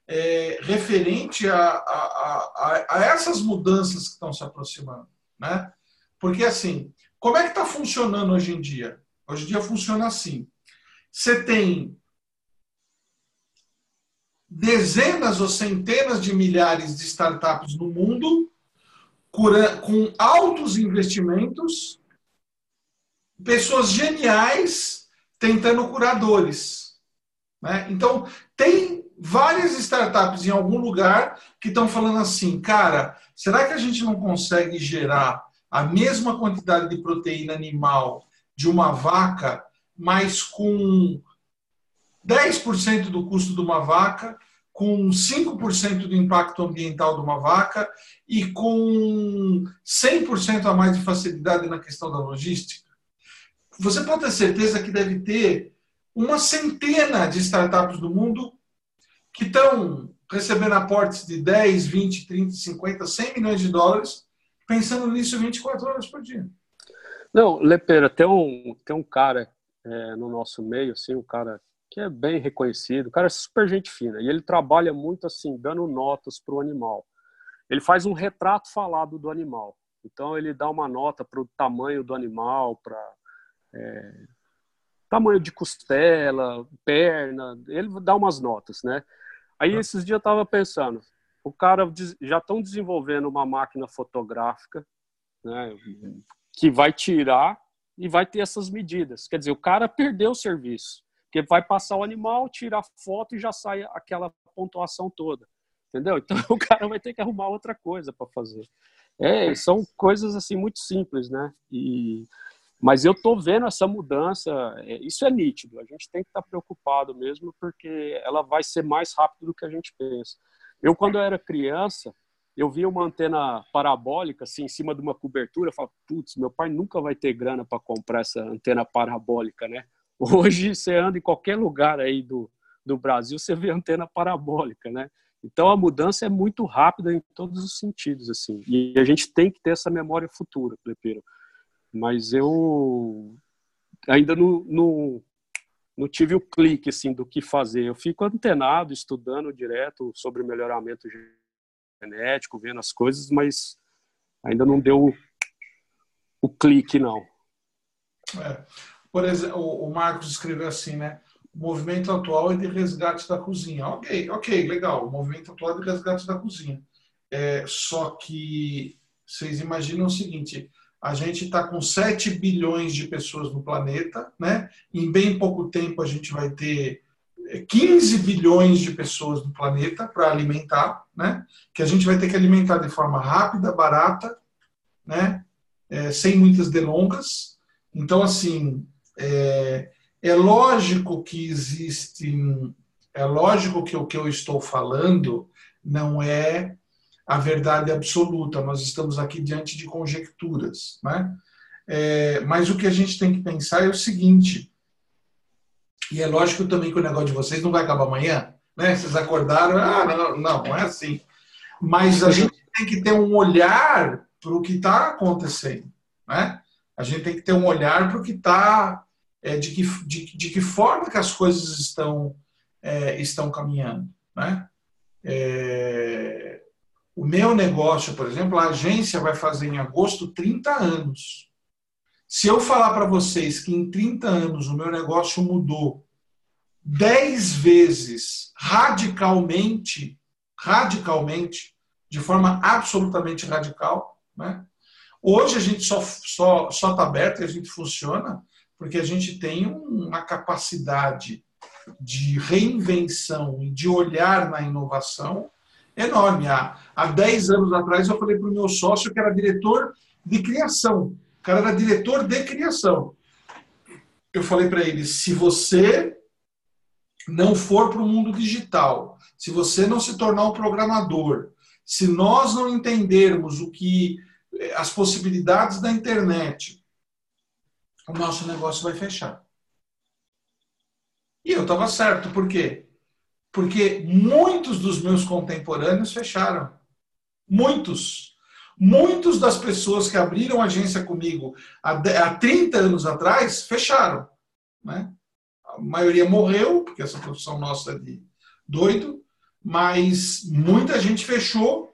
é, referente a, a, a, a, essas mudanças que estão se aproximando. Né? Porque, assim, como é que está funcionando hoje em dia? Hoje em dia funciona assim. Você tem dezenas ou centenas de milhares de startups no mundo com altos investimentos pessoas geniais tentando curadores. Né? Então, tem várias startups em algum lugar que estão falando assim, cara, será que a gente não consegue gerar a mesma quantidade de proteína animal de uma vaca, mas com 10% do custo de uma vaca, com 5% do impacto ambiental de uma vaca e com 100% a mais de facilidade na questão da logística? Você pode ter certeza que deve ter uma centena de startups do mundo que estão recebendo aportes de 10, 20, 30, 50, 100 milhões de dólares, pensando nisso 24 horas por dia. Não, Lepera, tem um, tem um cara é, no nosso meio, assim, um cara que é bem reconhecido, o cara é super gente fina, e ele trabalha muito assim, dando notas para o animal. Ele faz um retrato falado do animal. Então ele dá uma nota para o tamanho do animal, para é, tamanho de costela, perna, ele dá umas notas, né? Aí esses dias eu estava pensando, o cara já estão desenvolvendo uma máquina fotográfica, né, que vai tirar e vai ter essas medidas. Quer dizer, o cara perdeu o serviço. Porque vai passar o animal, tira a foto e já sai aquela pontuação toda. Entendeu? Então o cara vai ter que arrumar outra coisa para fazer. É, são coisas assim muito simples, né? E, mas eu tô vendo essa mudança, é, isso é nítido. A gente tem que estar tá preocupado mesmo, porque ela vai ser mais rápido do que a gente pensa. Eu, quando eu era criança, eu via uma antena parabólica assim em cima de uma cobertura, eu falava, putz, meu pai nunca vai ter grana para comprar essa antena parabólica, né? Hoje você anda em qualquer lugar aí do, do Brasil, você vê antena parabólica, né? Então a mudança é muito rápida em todos os sentidos, assim. E a gente tem que ter essa memória futura, Plepeiro. Mas eu ainda não, não, não tive o clique, assim, do que fazer. Eu fico antenado, estudando direto sobre melhoramento genético, vendo as coisas, mas ainda não deu o clique, não. É. Por exemplo, o Marcos escreveu assim, né? O movimento atual é de resgate da cozinha. Ok, ok, legal. O movimento atual é de resgate da cozinha. É, só que vocês imaginam o seguinte: a gente está com 7 bilhões de pessoas no planeta, né? Em bem pouco tempo a gente vai ter 15 é, bilhões de pessoas no planeta para alimentar, né? Que a gente vai ter que alimentar de forma rápida, barata, né? É, sem muitas delongas. Então, assim, é, é lógico que existem, é lógico que o que eu estou falando não é a verdade absoluta, nós estamos aqui diante de conjecturas, né? É, mas o que a gente tem que pensar é o seguinte, e é lógico também que o negócio de vocês não vai acabar amanhã, né? Vocês acordaram, ah, não, não, não é assim. Mas a gente tem que ter um olhar para o que está acontecendo, né? A gente tem que ter um olhar para o que está, é, de, que, de, de, que forma que as coisas estão, é, estão caminhando. Né? É, o meu negócio, por exemplo, a agência vai fazer em agosto 30 anos. Se eu falar para vocês que em 30 anos o meu negócio mudou 10 vezes radicalmente, radicalmente, de forma absolutamente radical, né? Hoje a gente só só só está aberto e a gente funciona porque a gente tem uma capacidade de reinvenção e de olhar na inovação enorme. Há, há 10 anos atrás eu falei para o meu sócio que era diretor de criação. O cara era diretor de criação. Eu falei para ele: se você não for para o mundo digital, se você não se tornar um programador, se nós não entendermos o que as possibilidades da internet, o nosso negócio vai fechar. E eu estava certo, por quê? Porque muitos dos meus contemporâneos fecharam. Muitos. Muitos das pessoas que abriram agência comigo há 30 anos atrás fecharam. Né? A maioria morreu, porque essa profissão nossa é de doido, mas muita gente fechou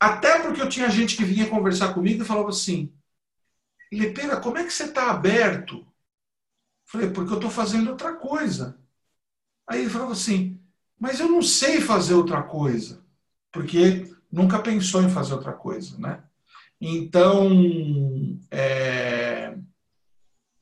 até porque eu tinha gente que vinha conversar comigo e falava assim: Lepera, como é que você está aberto? Falei, porque eu estou fazendo outra coisa. Aí ele falava assim: mas eu não sei fazer outra coisa. Porque nunca pensou em fazer outra coisa, né? Então, é,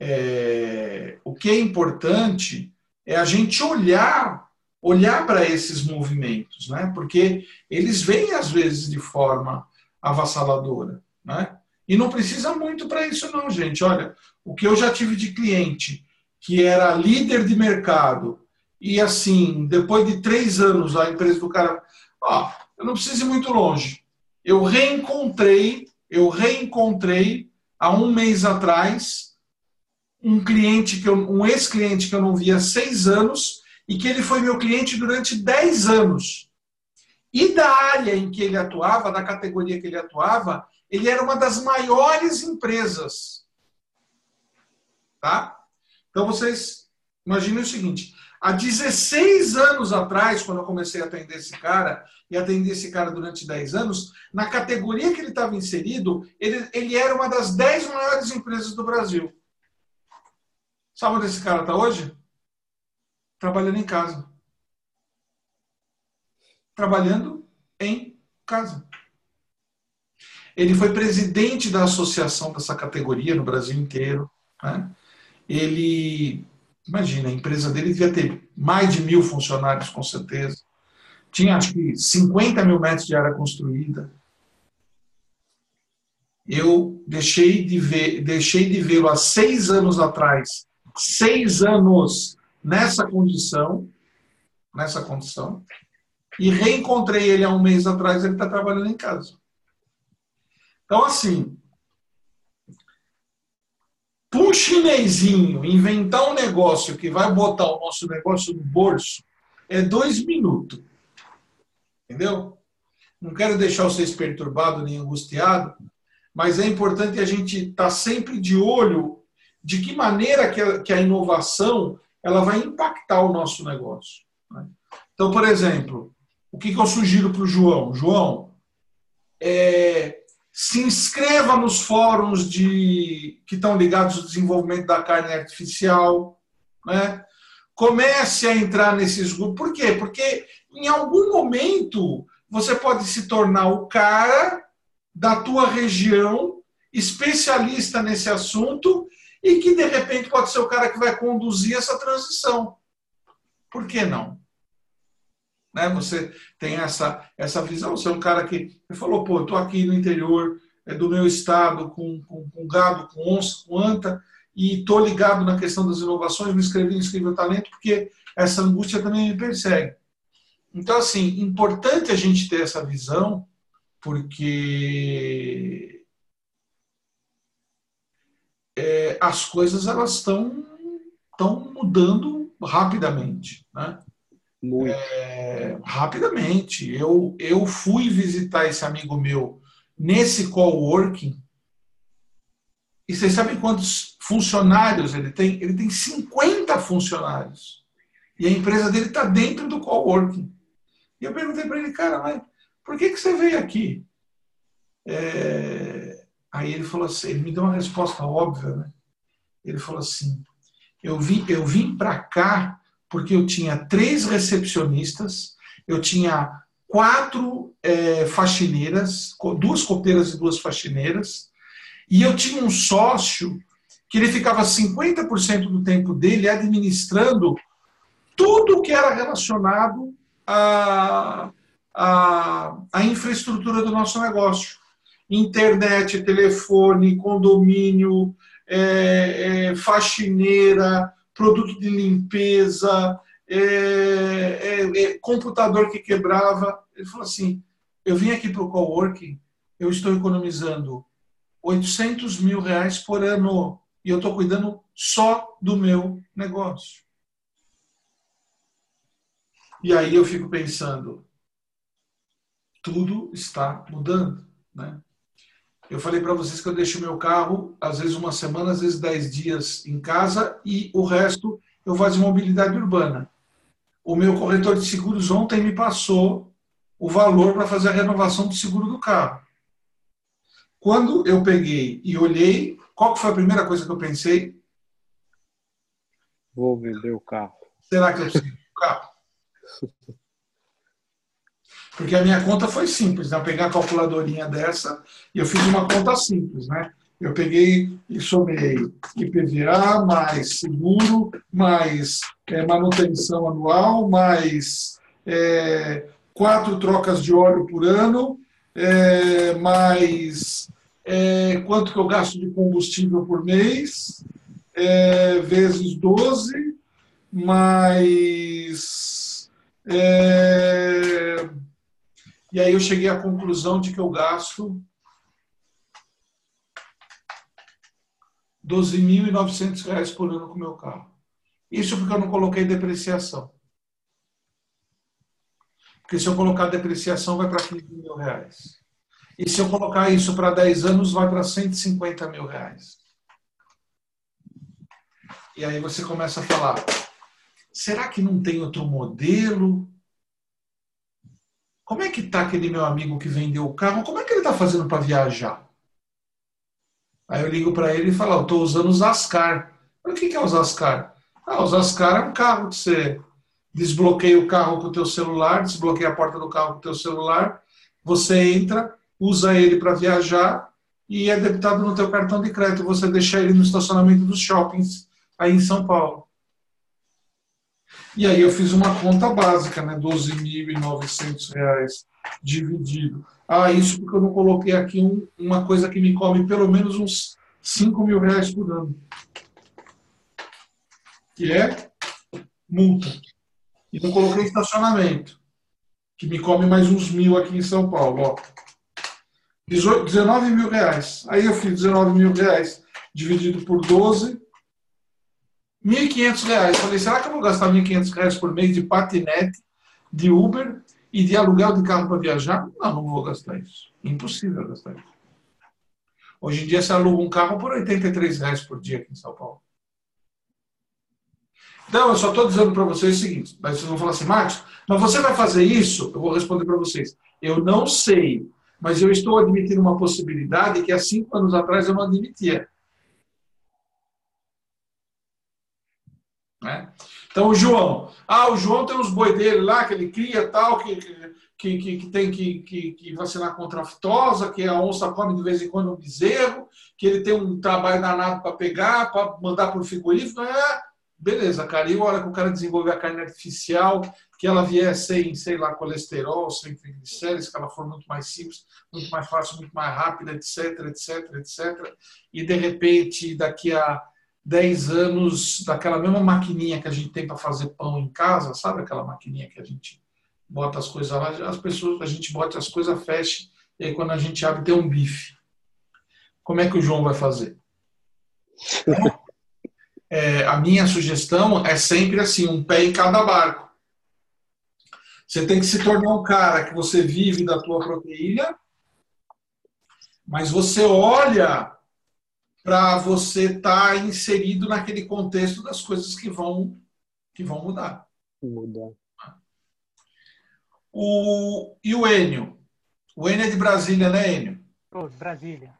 é, o que é importante é a gente olhar olhar para esses movimentos, né? Porque eles vêm às vezes de forma avassaladora, né? E não precisa muito para isso não, gente. Olha, o que eu já tive de cliente que era líder de mercado e assim, depois de três anos, a empresa do cara, ó, eu não preciso ir muito longe. Eu reencontrei, eu reencontrei há um mês atrás um cliente que eu, um ex-cliente que eu não via há seis anos e que ele foi meu cliente durante dez anos. E da área em que ele atuava, da categoria que ele atuava, ele era uma das maiores empresas. Tá? Então vocês imaginem o seguinte: há 16 anos atrás, quando eu comecei a atender esse cara, e atender esse cara durante 10 anos, na categoria que ele estava inserido, ele, ele era uma das 10 maiores empresas do Brasil. Sabe onde esse cara está hoje? Trabalhando em casa. Trabalhando em casa. Ele foi presidente da associação dessa categoria no Brasil inteiro. Né? Ele, imagina, a empresa dele devia ter mais de mil funcionários, com certeza. Tinha, acho que, 50 mil metros de área construída. Eu deixei de ver, deixei de vê-lo há seis anos atrás, seis anos nessa condição, nessa condição, e reencontrei ele há um mês atrás. Ele está trabalhando em casa. Então, assim, para um chinesinho inventar um negócio que vai botar o nosso negócio no bolso, é dois minutos. Entendeu? Não quero deixar vocês perturbados nem angustiados, mas é importante a gente estar tá sempre de olho de que maneira que a, que a inovação ela vai impactar o nosso negócio. Né? Então, por exemplo, o que, que eu sugiro para o João? João, é, se inscreva nos fóruns de, que estão ligados ao desenvolvimento da carne artificial. Né? Comece a entrar nesses grupos. Por quê? Porque em algum momento você pode se tornar o cara da tua região, especialista nesse assunto, e que de repente pode ser o cara que vai conduzir essa transição. Por que não? Né? Você tem essa, essa visão, você é um cara que falou, pô, eu estou aqui no interior é, do meu estado com, com, com, gado, com onça, com anta, e estou ligado na questão das inovações, me inscrevi no Inscrível Talento, porque essa angústia também me persegue. Então, assim, importante a gente ter essa visão, porque é, as coisas elas estão estão mudando rapidamente, né? Muito. É, rapidamente. Eu, eu fui visitar esse amigo meu nesse coworking. E vocês sabem quantos funcionários ele tem? Ele tem 50 funcionários. E a empresa dele está dentro do coworking. E eu perguntei para ele, cara, mas por que, que você veio aqui? É... Aí ele falou assim, ele me deu uma resposta óbvia, né? Ele falou assim, eu vim, eu vim para cá porque eu tinha três recepcionistas, eu tinha quatro é, faxineiras, duas copeiras e duas faxineiras, e eu tinha um sócio que ele ficava 50% do tempo dele administrando tudo que era relacionado à, à, à infraestrutura do nosso negócio. Internet, telefone, condomínio, é, é, faxineira, produto de limpeza, é, é, é, computador que quebrava. Ele falou assim: eu vim aqui para o coworking, eu estou economizando 800 mil reais por ano e eu estou cuidando só do meu negócio. E aí eu fico pensando, tudo está mudando, né? Eu falei para vocês que eu deixo meu carro, às vezes uma semana, às vezes dez dias em casa e o resto eu faço mobilidade urbana. O meu corretor de seguros ontem me passou o valor para fazer a renovação do seguro do carro. Quando eu peguei e olhei, qual foi a primeira coisa que eu pensei? Vou vender o carro. Será que eu preciso do carro? Porque a minha conta foi simples, né? Eu peguei a calculadorinha dessa e eu fiz uma conta simples, né? Eu peguei e somei IPVA, mais seguro, mais é, manutenção anual, mais é, quatro trocas de óleo por ano, é, mais é, quanto que eu gasto de combustível por mês, é, vezes 12, Mas. E aí eu cheguei à conclusão de que eu gasto 12.900 reais por ano com o meu carro. Isso porque eu não coloquei depreciação. Porque se eu colocar depreciação, vai para 15 mil reais. E se eu colocar isso para 10 anos, vai para 150 mil reais. E aí você começa a falar: será que não tem outro modelo? Como é que está aquele meu amigo que vendeu o carro? Como é que ele está fazendo para viajar? Aí eu ligo para ele e falo: estou usando o Zascar. o que é o Zascar? Ah, o Zascar é um carro que você desbloqueia o carro com o teu celular, desbloqueia a porta do carro com o teu celular, você entra, usa ele para viajar e é debitado no teu cartão de crédito. Você deixa ele no estacionamento dos shoppings aí em São Paulo. E aí eu fiz uma conta básica, né? 12.900 reais dividido. Ah, isso porque eu não coloquei aqui um, uma coisa que me come pelo menos uns 5 mil reais por ano. Que é multa. E não coloquei estacionamento, que me come mais uns mil aqui em São Paulo. Ó. 18, 19 mil reais. Aí eu fiz 19 mil reais dividido por 12, 1.500 reais. Falei, será que eu vou gastar 1.500 reais por mês de patinete, de Uber e de aluguel de carro para viajar? Não, não vou gastar isso. Impossível gastar isso. Hoje em dia você aluga um carro por 83 reais por dia aqui em São Paulo. Então, eu só estou dizendo para vocês o seguinte, mas vocês vão falar assim, Marcos, mas você vai fazer isso? Eu vou responder para vocês. Eu não sei, mas eu estou admitindo uma possibilidade que há cinco anos atrás eu não admitia. Né? Então, o João. Ah, o João tem uns boi dele lá, que ele cria tal, que, que, que, que tem que, que, que, vacinar contra a aftosa, que a onça come de vez em quando um bezerro, que ele tem um trabalho danado para pegar, para mandar para o frigorífico. É, beleza, cara. E a hora que o cara desenvolver a carne artificial, que ela vier sem, sei lá, colesterol, sem triglicéridos, que ela for muito mais simples, muito mais fácil, muito mais rápida, etc, etc, etc. E, de repente, daqui a 10 anos daquela mesma maquininha que a gente tem para fazer pão em casa, sabe aquela maquininha que a gente bota as coisas lá, as pessoas, a gente bota as coisas, fecha, e aí quando a gente abre tem um bife. Como é que o João vai fazer? É, a minha sugestão é sempre assim, um pé em cada barco. Você tem que se tornar um cara que você vive da tua proteína, mas você olha para você estar tá inserido naquele contexto das coisas que vão que vão mudar. Mudar. O, e o Enio? O Enio é de Brasília, né, Enio? Oh, Brasília.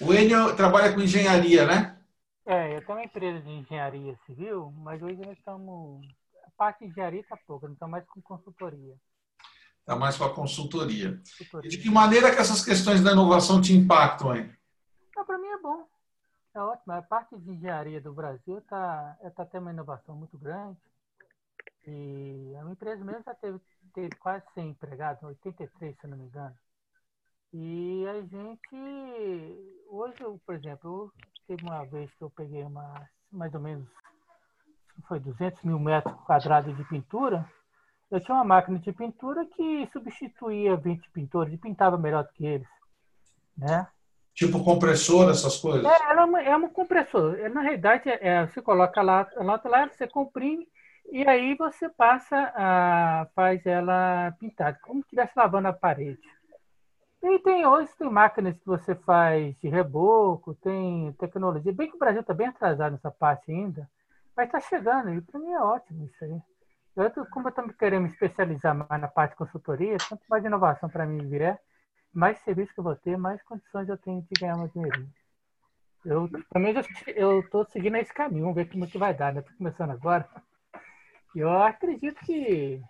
O Enio trabalha com engenharia, né? É, eu tenho uma empresa de engenharia civil, mas hoje nós estamos. A parte de engenharia está pouca, nós estamos mais com consultoria. Está mais com a consultoria. consultoria. E de que maneira que essas questões da inovação te impactam, hein? Para mim é bom. É ótimo. A parte de engenharia do Brasil está tá tendo uma inovação muito grande. E a minha empresa mesmo já teve, teve quase 100 empregados, 83, se não me engano. E a gente, hoje, por exemplo, teve uma vez que eu peguei uma, mais ou menos, foi 200 mil metros quadrados de pintura. Eu tinha uma máquina de pintura que substituía 20 pintores e pintava melhor do que eles. Né? Tipo compressor, essas coisas? É, ela é, uma, é um compressor. É, na realidade, é, é, você coloca lá, lá, lá, você comprime e aí você passa a faz ela pintada, como se estivesse lavando a parede. E tem hoje tem máquinas que você faz de reboco, tem tecnologia. Bem que o Brasil está bem atrasado nessa parte ainda, mas está chegando e para mim é ótimo isso aí. Eu, como eu estou querendo me especializar mais na parte de consultoria, quanto mais inovação para mim vier, mais serviço que eu vou ter, mais condições eu tenho de ganhar mais dinheiro. Eu também eu estou seguindo esse caminho, vamos ver como é que vai dar, né? Estou começando agora. Eu acredito que,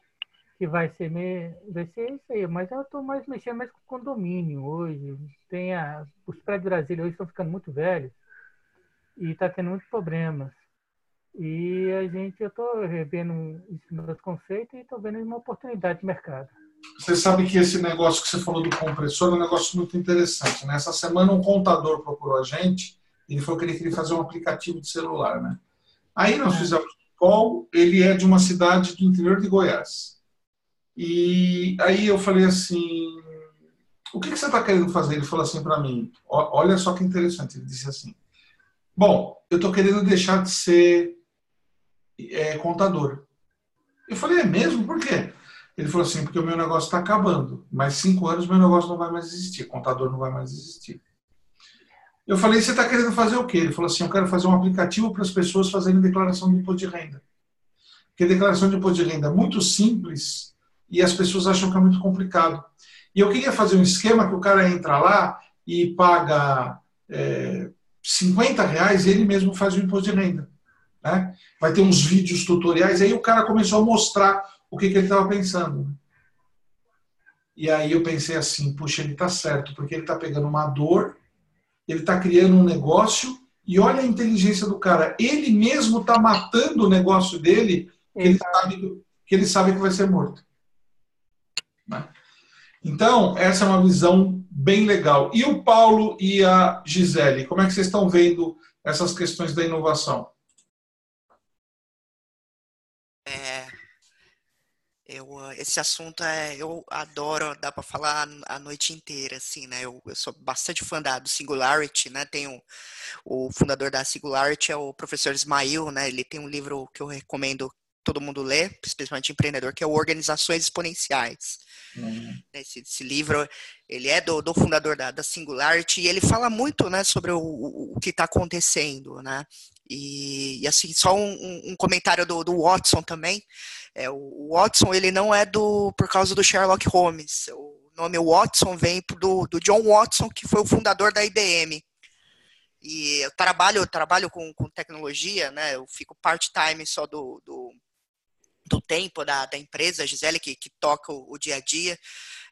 que vai ser me, vai ser isso aí, mas eu estou mais mexendo mais com condomínio hoje. Tem a, os prédios de Brasília hoje estão ficando muito velhos e está tendo muitos problemas. E a gente, eu estou revendo esse meu conceito e estou vendo uma oportunidade de mercado. Você sabe que esse negócio que você falou do compressor é um negócio muito interessante. Né? Essa semana um contador procurou a gente, ele falou que ele queria fazer um aplicativo de celular. Né? Aí nós é. fizemos Col, ele é de uma cidade do interior de Goiás. E aí eu falei assim, o que, que você está querendo fazer? Ele falou assim para mim, olha só que interessante, ele disse assim, bom, eu estou querendo deixar de ser é, contador. Eu falei, é mesmo? Por quê? Ele falou assim, porque o meu negócio está acabando. Mais cinco anos meu negócio não vai mais existir, contador não vai mais existir. Eu falei, você está querendo fazer o quê? Ele falou assim, eu quero fazer um aplicativo para as pessoas fazerem declaração de imposto de renda. Porque declaração de imposto de renda é muito simples e as pessoas acham que é muito complicado. E eu queria fazer um esquema que o cara entra lá e paga é, 50 reais e ele mesmo faz o imposto de renda. Né? Vai ter uns vídeos tutoriais, aí o cara começou a mostrar o que, que ele estava pensando. E aí eu pensei assim, puxa, ele está certo, porque ele está pegando uma dor, ele está criando um negócio, e olha a inteligência do cara. Ele mesmo está matando o negócio dele, que ele, sabe, que ele sabe que vai ser morto. Né? Então, essa é uma visão bem legal. E o Paulo e a Gisele, como é que vocês estão vendo essas questões da inovação? Eu, ah, esse assunto é, eu adoro, dá para falar a noite inteira, assim, né? Eu, eu, sou bastante fã da, do Singularity, né? Tem um, o fundador da Singularity é o professor Ismail, né? Ele tem um livro que eu recomendo todo mundo ler, especialmente empreendedor, que é o Organizações Exponenciais. Uhum. Esse, esse, livro, ele é do, do fundador da, da, Singularity e ele fala muito, né, sobre o, o que está acontecendo, né? E, e, assim, só um, um comentário do, do Watson também. É, o Watson, ele não é do por causa do Sherlock Holmes. O nome Watson vem do, do John Watson, que foi o fundador da IBM. E eu trabalho, eu trabalho com, com tecnologia, né? Eu fico part-time só do, do, do, tempo da, da empresa, a Gisele, que, que toca o, o, dia a dia.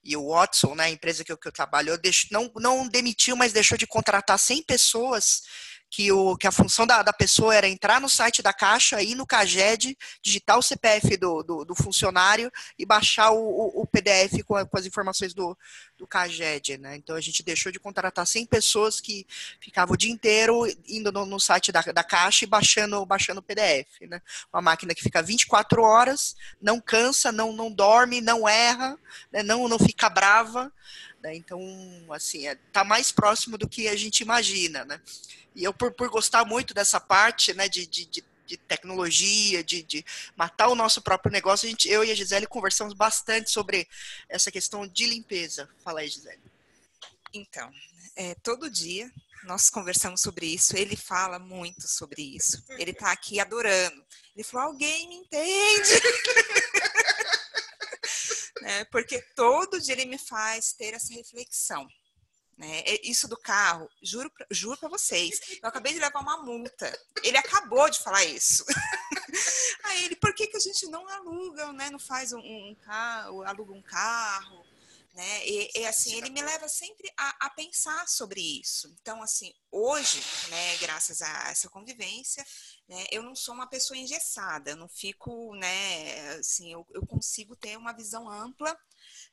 E o Watson, né, a empresa que eu, que eu trabalho, eu deixo, não, não demitiu, mas deixou de contratar 100 pessoas que, o, que a função da, da pessoa era entrar no site da Caixa, ir no CAGED, digitar o CPF do, do, do funcionário e baixar o, o, o PDF com, a, com, as informações do, do CAGED. Né? Então a gente deixou de contratar 100 pessoas que ficavam o dia inteiro indo no, no site da, da Caixa e baixando, baixando o PDF. Né? Uma máquina que fica 24 horas, não cansa, não, não dorme, não erra, né? não, não fica brava. Né? Então, assim, está é, mais próximo do que a gente imagina, né? E eu, por, por gostar muito dessa parte, né, de, de, de de tecnologia, de, de, matar o nosso próprio negócio, a gente, eu e a Gisele conversamos bastante sobre essa questão de limpeza. Fala aí, Gisele. Então, é, todo dia nós conversamos sobre isso, ele fala muito sobre isso. Ele está aqui adorando. Ele falou: alguém me entende? é, porque todo dia ele me faz ter essa reflexão. Né? Isso do carro, juro, juro para vocês, eu acabei de levar uma multa. Ele acabou de falar isso. Aí ele, por que, que a gente não aluga, né? Não faz um, um carro, aluga um carro, né? E, e assim, ele me leva sempre a, a, pensar sobre isso. Então, assim, hoje, né, graças a essa convivência, né, eu não sou uma pessoa engessada, eu não fico, né, assim, eu, eu consigo ter uma visão ampla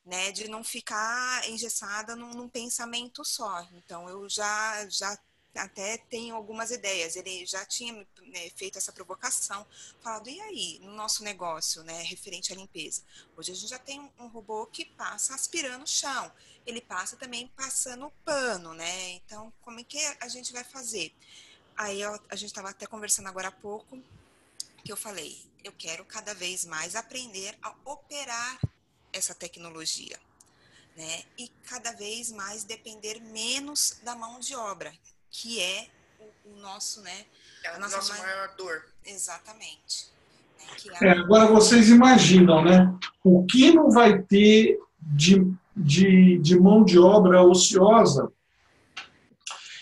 né, de não ficar engessada num, num pensamento só. Então, eu já, já até tenho algumas ideias. Ele já tinha né, feito essa provocação, falado, e aí, no nosso negócio, né, referente à limpeza? Hoje a gente já tem um robô que passa aspirando o chão. Ele passa também passando pano, né? Então, como é que a gente vai fazer? Aí eu, a gente estava até conversando agora há pouco, que eu falei, eu quero cada vez mais aprender a operar essa tecnologia, né? E cada vez mais depender menos da mão de obra, que é o, o nosso, né? É a nossa maior, maior dor. Exatamente. Né? É, agora vocês imaginam, né? O que não vai ter de, de, de mão de obra ociosa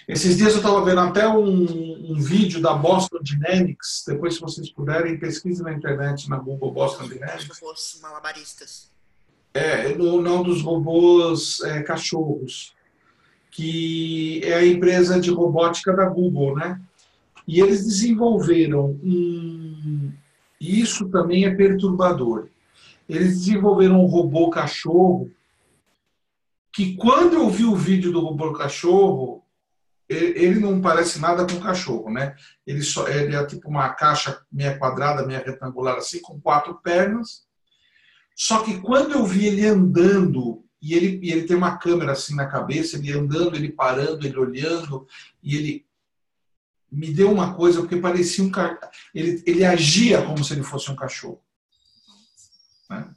esses dias eu estava vendo até um, um, vídeo da Boston Dynamics. Depois, se vocês puderem, pesquise na internet, na Google Boston Dynamics. Os malabaristas. É, não dos robôs é, cachorros, que é a empresa de robótica da Google, né? E eles desenvolveram um. Isso também é perturbador. Eles desenvolveram um robô cachorro que, quando eu vi o vídeo do robô cachorro, ele não parece nada com cachorro, né? Ele, só, ele é tipo uma caixa meia quadrada, meia retangular, assim, com quatro pernas. Só que quando eu vi ele andando, e ele, e ele tem uma câmera assim na cabeça, ele andando, ele parando, ele olhando, e ele me deu uma coisa, porque parecia um ele, ele agia como se ele fosse um cachorro. Né?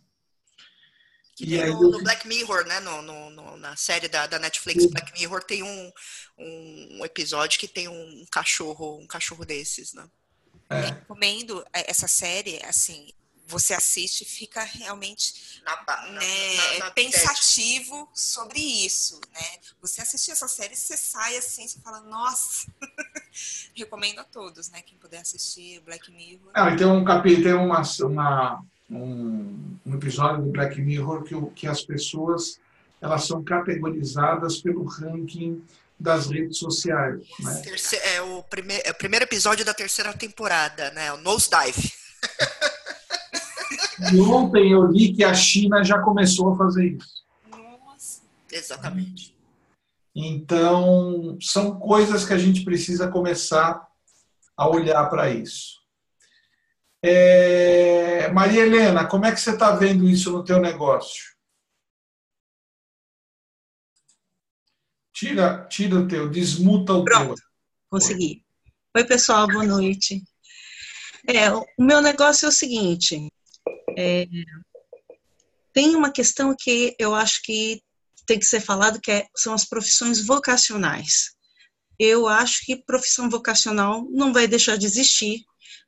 E aí, no, no, Black Mirror, né? No, no, no, na série da, da Netflix. Black Mirror tem um, um, episódio que tem um cachorro, um cachorro desses, né? É. Recomendo é, essa série, assim, você assiste e fica realmente na, na, né, na, pensativo sobre isso, né? Você assistir essa série, você sai assim, você fala, nossa, recomendo a todos, né? Quem puder assistir Black Mirror. Ah, tem um capítulo, tem uma, uma um, um, episódio do Black Mirror que, que as pessoas elas são categorizadas pelo ranking das redes sociais. Né? É, o primeir, é o primeiro episódio da terceira temporada, né? O Nosedive. E ontem eu li que a China já começou a fazer isso. Nossa. Exatamente. Então, são coisas que a gente precisa começar a olhar para isso. É... Maria Helena, como é que você está vendo isso no teu negócio? Tira, tira o teu, desmuta o Pronto, teu. consegui. Oi, pessoal, boa noite. É, o meu negócio é o seguinte, é, tem uma questão que eu acho que tem que ser falado, que é, são as profissões vocacionais. Eu acho que profissão vocacional não vai deixar de existir,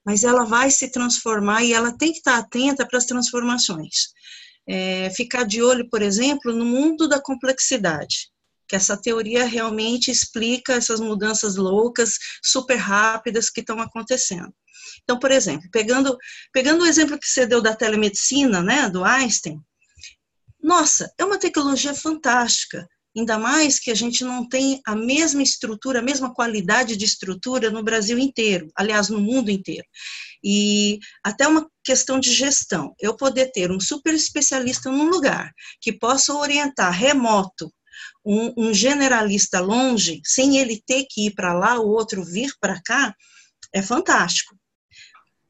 mas ela vai se transformar e ela tem que estar atenta para as transformações. É, ficar de olho, por exemplo, no mundo da complexidade que essa teoria realmente explica essas mudanças loucas, super rápidas que estão acontecendo. Então, por exemplo, pegando, pegando o exemplo que você deu da telemedicina, né, do Einstein, nossa, é uma tecnologia fantástica, ainda mais que a gente não tem a mesma estrutura, a mesma qualidade de estrutura no Brasil inteiro, aliás, no mundo inteiro. E até uma questão de gestão. Eu poder ter um super especialista num lugar que possa orientar remoto um, um generalista longe, sem ele ter que ir para lá, o outro vir para cá, é fantástico.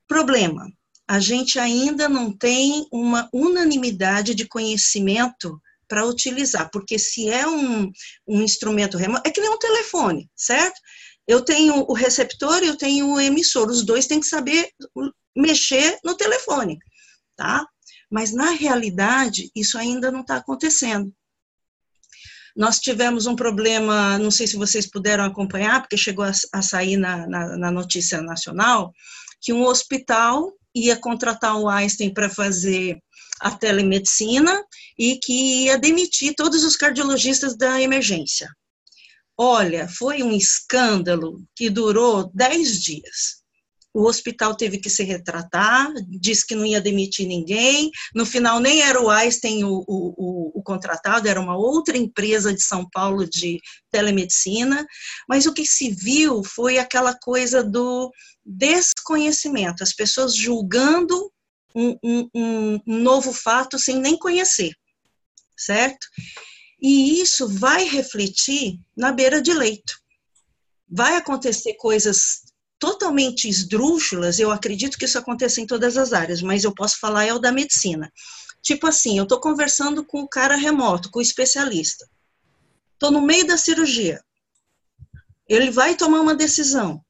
Problema: a gente ainda não tem uma unanimidade de conhecimento para utilizar, porque se é um, um instrumento remoto, é que nem um telefone, certo? Eu tenho o receptor e eu tenho o emissor, os dois têm que saber mexer no telefone, tá? Mas na realidade, isso ainda não está acontecendo. Nós tivemos um problema, não sei se vocês puderam acompanhar, porque chegou a, a sair na, na, na notícia nacional, que um hospital ia contratar o Einstein para fazer a telemedicina e que ia demitir todos os cardiologistas da emergência. Olha, foi um escândalo que durou 10 dias. O hospital teve que se retratar, disse que não ia demitir ninguém. No final, nem era o Einstein o, o, o, contratado, era uma outra empresa de São Paulo de telemedicina. Mas o que se viu foi aquela coisa do desconhecimento, as pessoas julgando um, um, um novo fato sem nem conhecer, certo? E isso vai refletir na beira de leito. Vai acontecer coisas totalmente esdrúxulas, eu acredito que isso aconteça em todas as áreas, mas eu posso falar é o da medicina. Tipo assim, eu estou conversando com o cara remoto, com o especialista. Estou no meio da cirurgia. Ele vai tomar uma decisão,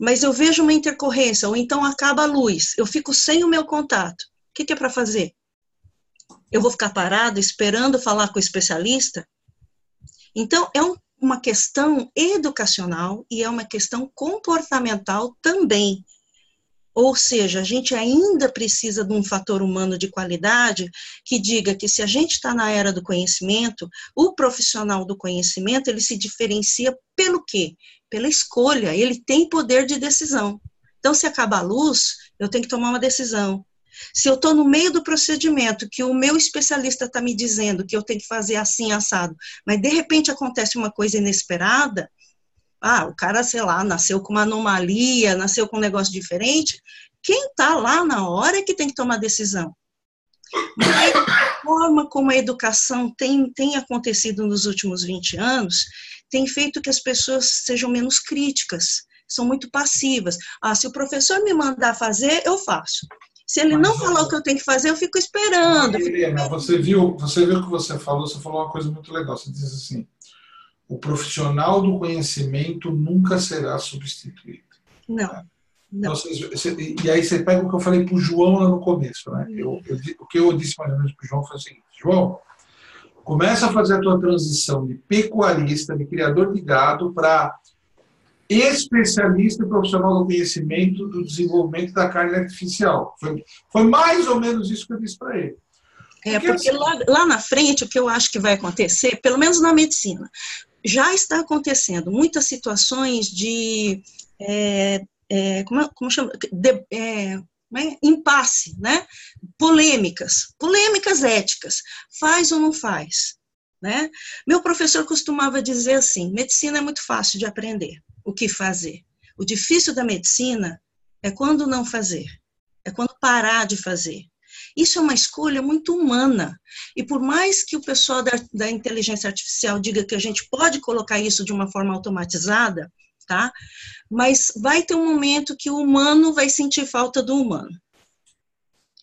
mas eu vejo uma intercorrência, ou então acaba a luz, eu fico sem o meu contato. O que, que é para fazer? Eu vou ficar parado esperando falar com o especialista? Então, é um uma questão educacional e é uma questão comportamental também. Ou seja, a gente ainda precisa de um fator humano de qualidade que diga que se a gente está na era do conhecimento, o profissional do conhecimento ele se diferencia pelo quê? Pela escolha. Ele tem poder de decisão. Então, se acabar a luz, eu tenho que tomar uma decisão. Se eu estou no meio do procedimento, que o meu especialista está me dizendo que eu tenho que fazer assim, assado, mas de repente acontece uma coisa inesperada, ah, o cara, sei lá, nasceu com uma anomalia, nasceu com um negócio diferente, quem está lá na hora é que tem que tomar decisão. Mas, forma como a educação tem, tem acontecido nos últimos 20 anos tem feito que as pessoas sejam menos críticas, são muito passivas. Ah, se o professor me mandar fazer, eu faço. Se ele Mas, não falar o que eu tenho que fazer, eu fico esperando. Helena, você viu, você viu o que você falou, você falou uma coisa muito legal. Você disse assim: o profissional do conhecimento nunca será substituído. Não. Não. Vocês- você- e aí você pega o que eu falei para o João lá no começo. Né? Eu, eu di- o que eu disse mais ou menos para o João foi o seguinte: João, começa a fazer a tua transição de pecuarista, de criador de gado, para especialista profissional do conhecimento do desenvolvimento da carne artificial. Foi, foi mais ou menos isso que eu disse para ele. É, Porque porque lá, lá na frente, o que eu acho que vai acontecer, pelo menos na medicina, já está acontecendo muitas situações de. é, é, como, é- como chama? De- é, é? impasse, né? polêmicas, polêmicas éticas. Faz ou não faz? Né? Meu professor costumava dizer assim: medicina é muito fácil de aprender o que fazer. O difícil da medicina é quando não fazer, é quando parar de fazer. Isso é uma escolha muito humana. E por mais que o pessoal da, da inteligência artificial diga que a gente pode colocar isso de uma forma automatizada, tá? Mas vai ter um momento que o humano vai sentir falta do humano.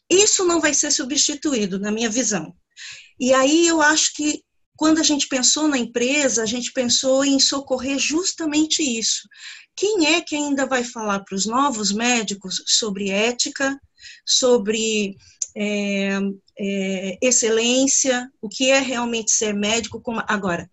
Isso não vai ser substituído, na minha visão. E aí eu acho que quando a gente pensou na empresa, a gente pensou em socorrer justamente isso. Quem é que ainda vai falar para os novos médicos sobre ética, sobre é, é, excelência, o que é realmente ser médico? Como, agora,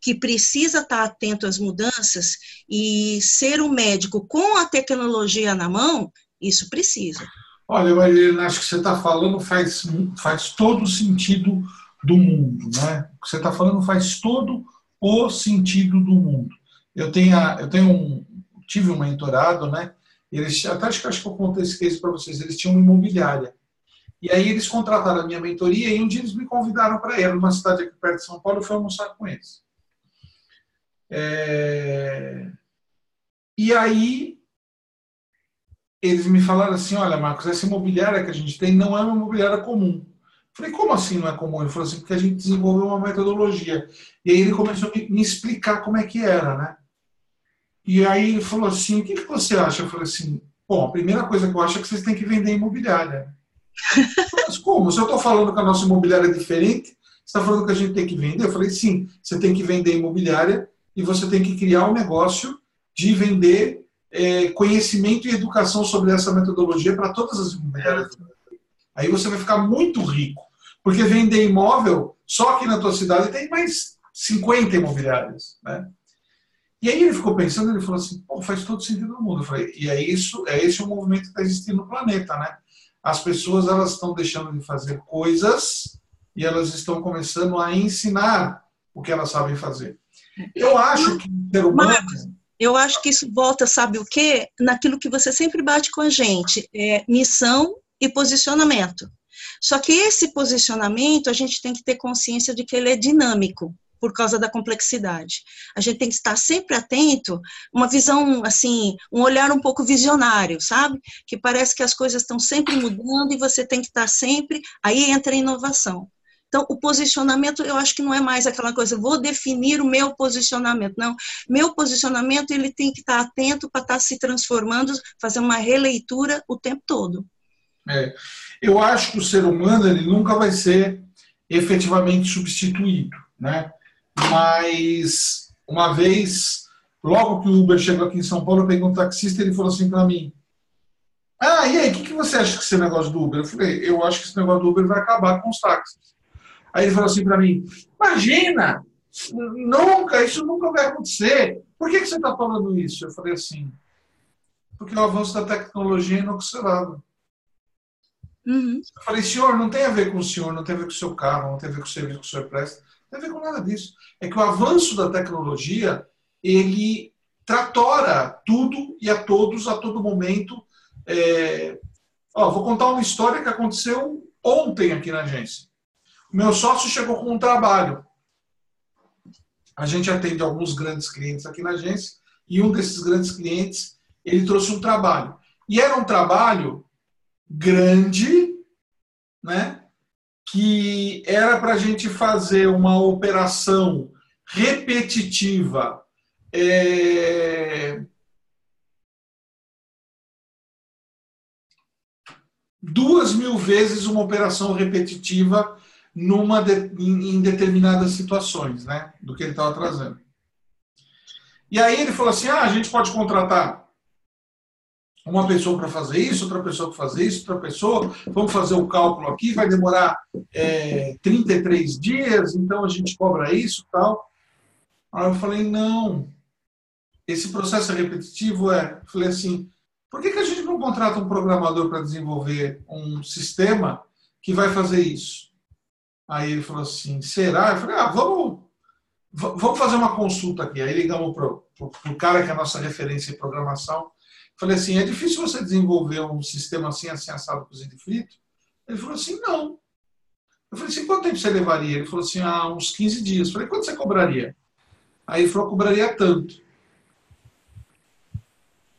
que precisa estar atento às mudanças e ser um médico com a tecnologia na mão, isso precisa. Olha, Marilena, acho que você está falando faz, faz todo sentido do mundo, né? O que você está falando faz todo o sentido do mundo. Eu tenho, eu tenho um, tive um mentorado, né? Eles, até acho que acho que eu contei esse case para vocês. Eles tinham uma imobiliária. E aí eles contrataram a minha mentoria e um dia eles me convidaram para ir numa cidade aqui perto de São Paulo. Eu fui almoçar com eles. É, E aí eles me falaram assim, olha, Marcos, essa imobiliária que a gente tem não é uma imobiliária comum. Falei, como assim não é comum? Ele falou assim, porque a gente desenvolveu uma metodologia. E aí ele começou a me, me explicar como é que era, né? E aí ele falou assim, o que, que você acha? Eu falei assim, bom, a primeira coisa que eu acho é que vocês têm que vender imobiliária. Mas como? Se eu estou falando que a nossa imobiliária é diferente, você está falando que a gente tem que vender? Eu falei, sim, você tem que vender imobiliária e você tem que criar um negócio de vender é, conhecimento e educação sobre essa metodologia para todas as imobiliárias. Aí você vai ficar muito rico. Porque vender imóvel, só aqui na tua cidade tem mais 50 imobiliárias. Né? E aí ele ficou pensando, ele falou assim, Pô, faz todo sentido no mundo. Eu falei, e é isso, é esse o movimento que está existindo no planeta, né? As pessoas elas estão deixando de fazer coisas e elas estão começando a ensinar o que elas sabem fazer. Eu acho que o ser humano Eu acho que isso volta, sabe o quê? Naquilo que você sempre bate com a gente, é missão e posicionamento. Só que esse posicionamento, a gente tem que ter consciência de que ele é dinâmico, por causa da complexidade. A gente tem que estar sempre atento, uma visão, assim, um olhar um pouco visionário, sabe? Que parece que as coisas estão sempre mudando e você tem que estar sempre. Aí entra a inovação. Então, o posicionamento, eu acho que não é mais aquela coisa, vou definir o meu posicionamento. Não, meu posicionamento, ele tem que estar atento para estar se transformando, fazer uma releitura o tempo todo. É, eu acho que o ser humano ele nunca vai ser efetivamente substituído, né? Mas uma vez, logo que o Uber chegou aqui em São Paulo, eu peguei um taxista e ele falou assim para mim: Ah, e aí, o que, que você acha que esse negócio do Uber? Eu falei: Eu acho que esse negócio do Uber vai acabar com os táxis. Aí ele falou assim para mim: Imagina, nunca, isso nunca vai acontecer. Por que, que você está falando isso? Eu falei assim: Porque o avanço da tecnologia é inoxidável. Uhum. Eu falei, senhor, não tem a ver com o senhor, não tem a ver com o seu carro, não tem a ver com o serviço que o senhor presta, não tem a ver com nada disso. É que o avanço da tecnologia, ele tratora tudo e a todos, a todo momento. É... Ó, vou contar uma história que aconteceu ontem aqui na agência. O meu sócio chegou com um trabalho. A gente atende alguns grandes clientes aqui na agência e um desses grandes clientes, ele trouxe um trabalho. E era um trabalho grande, né? que era para a gente fazer uma operação repetitiva é, duas mil vezes uma operação repetitiva numa de, em, em, determinadas situações, né, do que ele estava trazendo. E aí ele falou assim, ah, a gente pode contratar uma pessoa para fazer isso, outra pessoa para fazer isso, outra pessoa, vamos fazer o cálculo aqui, vai demorar é, 33 dias, então a gente cobra isso tal. Aí eu falei, não, esse processo repetitivo é, falei assim, por que, que a gente não contrata um programador para desenvolver um sistema que vai fazer isso? Aí ele falou assim, será? Eu falei, ah, vamos, vamos fazer uma consulta aqui. Aí ligamos para o cara que é a nossa referência em programação. Falei assim, é difícil você desenvolver um sistema assim, assim, assado, cozido e frito? Ele falou assim, não. Eu falei assim, quanto tempo você levaria? Ele falou assim, ah, uns 15 dias. Eu falei, quanto você cobraria? Aí ele falou, cobraria tanto.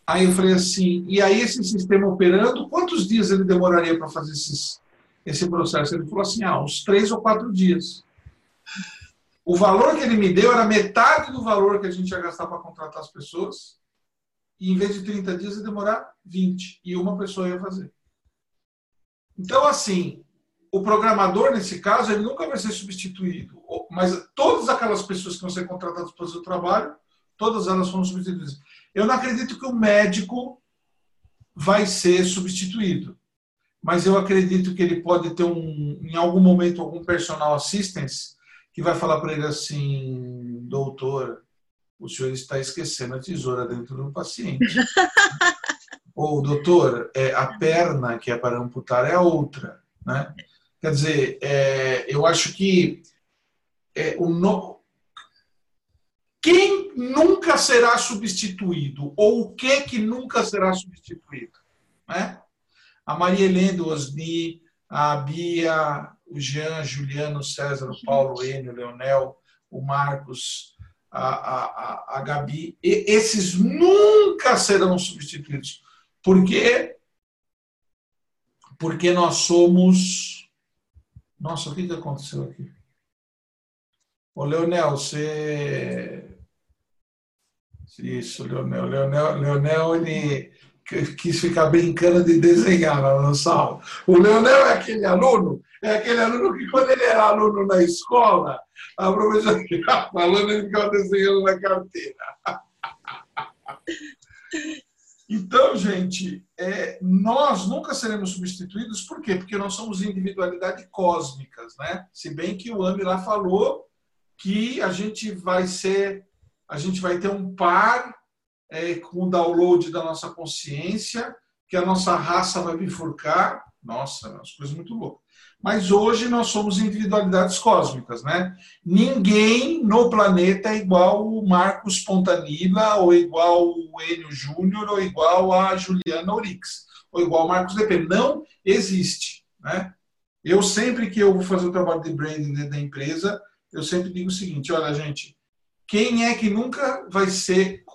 Aí eu falei assim, e aí esse sistema operando, quantos dias ele demoraria para fazer esses, esse processo? Ele falou assim, ah, uns três ou quatro dias. O valor que ele me deu era metade do valor que a gente ia gastar para contratar as pessoas, e em vez de 30 dias ia demorar 20, e uma pessoa ia fazer. Então, assim, o programador, nesse caso, ele nunca vai ser substituído, mas todas aquelas pessoas que vão ser contratadas para fazer o trabalho, todas elas foram substituídas. Eu não acredito que o médico vai ser substituído, mas eu acredito que ele pode ter um, em algum momento algum personal assistance que vai falar para ele assim, doutor, o senhor está esquecendo a tesoura dentro do paciente. Ou, doutor, é, a perna que é para amputar é a outra. Né? Quer dizer, é, eu acho que é, o no... quem nunca será substituído? Ou o que que nunca será substituído? Né? A Maria Helena, Osni, a Bia, o Jean, Juliano, César, Paulo, Enio, Leonel, o Marcos, a, a, a, Gabi, e esses nunca serão substituídos. Por quê? Porque nós somos. Nossa, o que, aconteceu aqui? Ô, Leonel, você isso, Leonel. Leonel, Leonel ele quis ficar brincando de desenhar na aula. O Leonel é aquele aluno, é aquele aluno que quando ele era aluno na escola, a professora ficava falando e ele ficava desenhando na carteira. Então, gente, é, nós nunca seremos substituídos, por quê? Porque nós somos individualidades cósmicas, né? Se bem que o Ami lá falou que a gente vai ser a gente vai ter um par é, com o download da nossa consciência, que a nossa raça vai bifurcar. Nossa, as coisas muito loucas. Mas hoje nós somos individualidades cósmicas, né? Ninguém no planeta é igual o Marcos Pontanilla, ou igual o Enio Júnior, ou igual a Juliana Orix, ou igual o Marcos Depe. Não existe, né? Eu sempre que eu vou fazer o trabalho de branding dentro da empresa, eu sempre digo o seguinte, olha, gente, quem é que nunca vai ser.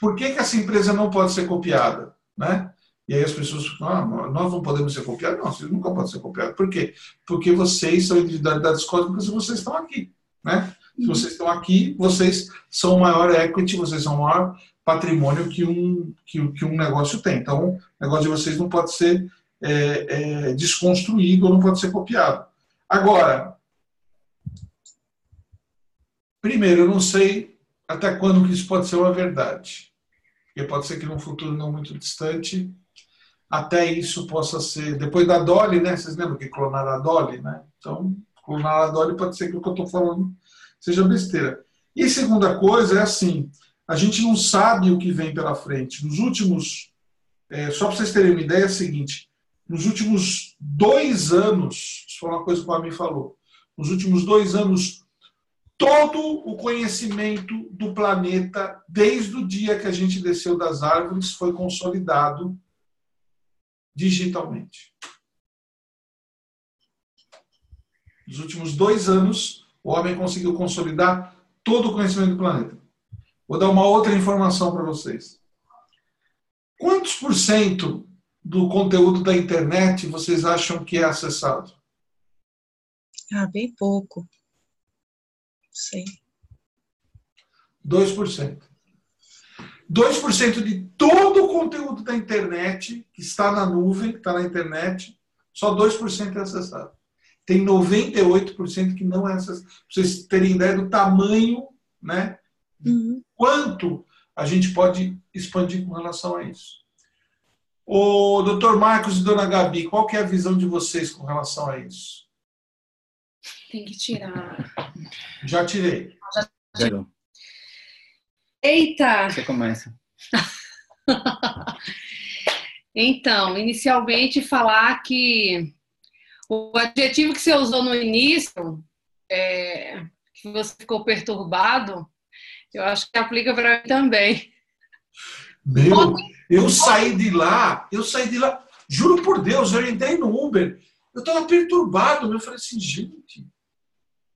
Por que, que essa empresa não pode ser copiada? Né? E aí as pessoas ficam, ah, nós não podemos ser copiados. Não, vocês nunca podem ser copiados. Por quê? Porque vocês são individualidades cósmicas e vocês estão aqui. Né? Se vocês estão aqui, vocês são o maior equity, vocês são o maior patrimônio que um, que, que um negócio tem. Então, o negócio de vocês não pode ser é, é, desconstruído ou não pode ser copiado. Agora, Primeiro, eu não sei até quando que isso pode ser uma verdade. Porque pode ser que num futuro não muito distante, até isso possa ser. Depois da Dolly, né? Vocês lembram que clonaram a Dolly, né? Então, clonar a Dolly pode ser que o que eu estou falando seja besteira. E segunda coisa é assim: a gente não sabe o que vem pela frente. Nos últimos. É, só para vocês terem uma ideia, é o seguinte: nos últimos dois anos, isso foi uma coisa que o Ami falou, nos últimos dois anos, todo o conhecimento do planeta, desde o dia que a gente desceu das árvores, foi consolidado digitalmente. Nos últimos dois anos, o homem conseguiu consolidar todo o conhecimento do planeta. Vou dar uma outra informação para vocês. Quantos por cento do conteúdo da internet vocês acham que é acessado? Ah, bem pouco. Sei. 2%. 2% de todo o conteúdo da internet que está na nuvem, que está na internet, só 2% é acessado. Tem 98% que não é acessado. Para vocês terem ideia do tamanho, né? Uhum. Quanto a gente pode expandir com relação a isso. O doutor Marcos e dona Gabi, qual que é a visão de vocês com relação a isso? Tem que tirar. Já tirei. Zero. Eita! Você começa. Então, inicialmente falar que o adjetivo que você usou no início, é, que você ficou perturbado, eu acho que aplica para mim também. Meu, eu saí de lá, eu saí de lá, juro por Deus, eu entrei no Uber, eu estava perturbado, meu, eu falei assim, gente,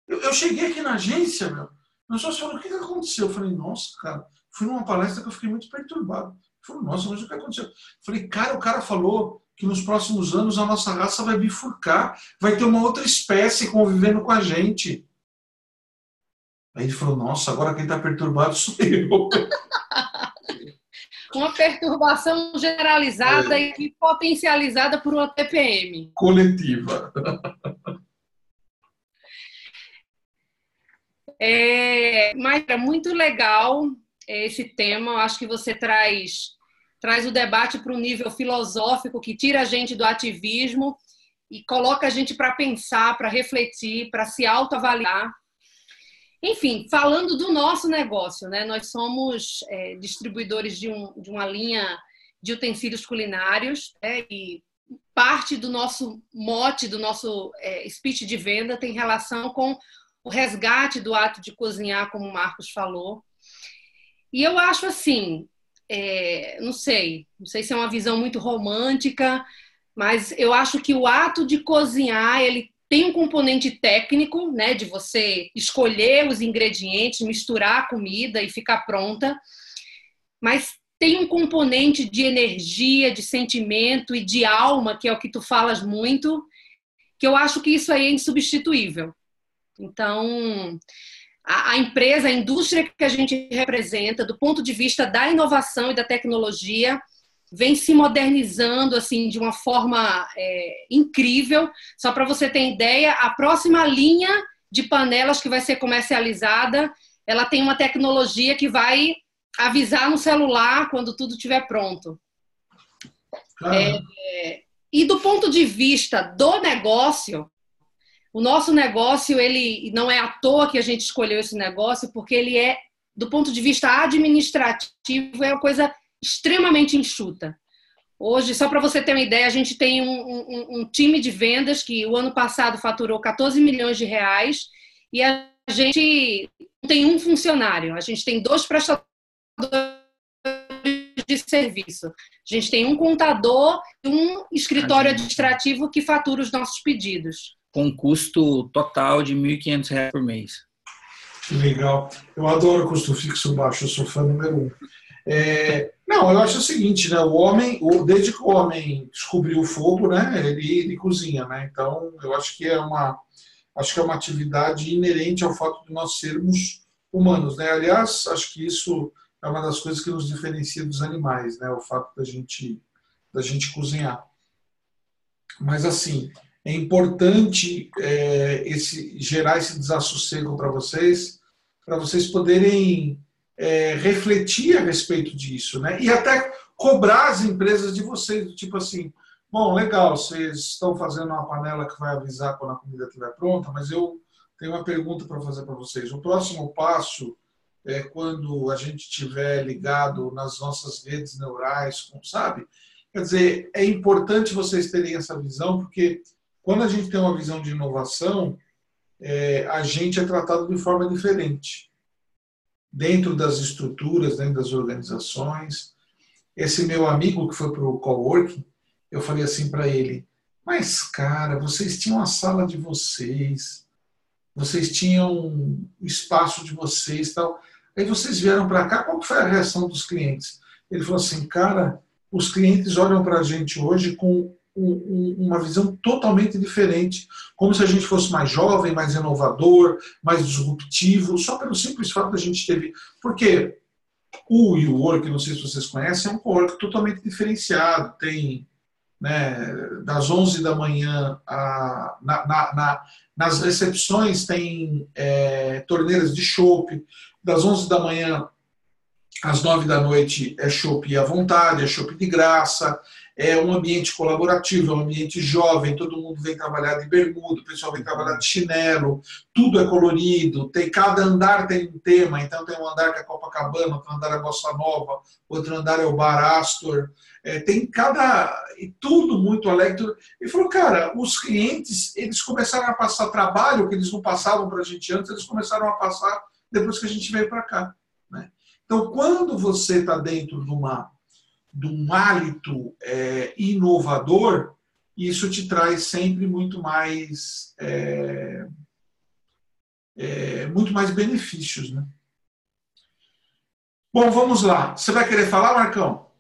eu, eu cheguei aqui na agência, meu, meu sócio falou, o que, que aconteceu? Eu falei, nossa, cara, fui numa palestra que eu fiquei muito perturbado. Ele falou, nossa, mas o que aconteceu? Eu falei, cara, o cara falou que nos próximos anos a nossa raça vai bifurcar, vai ter uma outra espécie convivendo com a gente. Aí ele falou, nossa, agora quem está perturbado sou eu. Uma perturbação generalizada e potencializada por uma TPM. Coletiva. É, mas é muito legal esse tema. Eu acho que você traz, traz o debate para um nível filosófico que tira a gente do ativismo e coloca a gente para pensar, para refletir, para se autoavaliar. Enfim, falando do nosso negócio, né? Nós somos é, distribuidores de, um, de uma linha de utensílios culinários né? e parte do nosso mote, do nosso é, speech de venda tem relação com o resgate do ato de cozinhar, como o Marcos falou. E eu acho assim, é, não sei, não sei se é uma visão muito romântica, mas eu acho que o ato de cozinhar ele tem um componente técnico, né, de você escolher os ingredientes, misturar a comida e ficar pronta, mas tem um componente de energia, de sentimento e de alma, que é o que tu falas muito, que eu acho que isso aí é insubstituível. Então, a, a, empresa, a indústria que a gente representa, do ponto de vista da inovação e da tecnologia, vem se modernizando assim de uma forma é, incrível. Só para você ter ideia, a próxima linha de panelas que vai ser comercializada, ela tem uma tecnologia que vai avisar no celular quando tudo estiver pronto. É, é, e do ponto de vista do negócio, o nosso negócio, ele não é à toa que a gente escolheu esse negócio, porque ele é, do ponto de vista administrativo, é uma coisa extremamente enxuta. Hoje, só para você ter uma ideia, a gente tem um, um, um, time de vendas que o ano passado faturou 14 milhões de reais e a gente não tem um funcionário, a gente tem dois prestadores de serviço. A gente tem um contador e um escritório administrativo que fatura os nossos pedidos com custo total de R$ 1.500 por mês. Que legal. Eu adoro custo fixo baixo, eu sou fã número um. É, não, eu acho o seguinte, né? O homem, desde que o homem descobriu o fogo, né? Ele, ele cozinha, né? Então, eu acho que é uma, acho que é uma atividade inerente ao fato de nós sermos humanos, né? Aliás, acho que isso é uma das coisas que nos diferencia dos animais, né? O fato da gente, da gente cozinhar. Mas assim, é importante é, esse, gerar esse desassossego para vocês, para vocês poderem é, refletir a respeito disso, né? E até cobrar as empresas de vocês, tipo assim, bom, legal, vocês estão fazendo uma panela que vai avisar quando a comida estiver pronta, mas eu tenho uma pergunta para fazer para vocês. O próximo passo é quando a gente estiver ligado nas nossas redes neurais, sabe? Quer dizer, é importante vocês terem essa visão, porque quando a gente tem uma visão de inovação, é, a gente é tratado de forma diferente. Dentro das estruturas, dentro das organizações. Esse meu amigo que foi para o coworking, eu falei assim para ele, mas cara, vocês tinham a sala de vocês, vocês tinham o espaço de vocês tal. Aí vocês vieram para cá, qual foi a reação dos clientes? Ele falou assim, cara, os clientes olham para a gente hoje com uma visão totalmente diferente, como se a gente fosse mais jovem, mais inovador, mais disruptivo, só pelo simples fato da gente ter. Porque o WeWork, não sei se vocês conhecem, é um cowork totalmente diferenciado. Tem né, das 11 da manhã, a, na, na- na- nas recepções tem é, torneiras de chopp, das 11 da manhã às 9 da noite é chopp à vontade, é chopp de graça, é um ambiente colaborativo, é um ambiente jovem, todo mundo vem trabalhar de bermuda, o pessoal vem trabalhar de chinelo, tudo é colorido, tem cada andar tem um tema, então tem um andar que é Copacabana, outro andar é Bossa Nova, outro andar é o Bar Astor, é, tem cada e tudo muito alegre. E falou, cara, os clientes eles começaram a passar trabalho que eles não passavam para a gente antes, eles começaram a passar depois que a gente veio para cá. né? Então, quando você está dentro de uma de um hálito é, inovador, isso te traz sempre muito mais é, é, muito mais benefícios, né? Bom, vamos lá. Você vai querer falar, Marcão?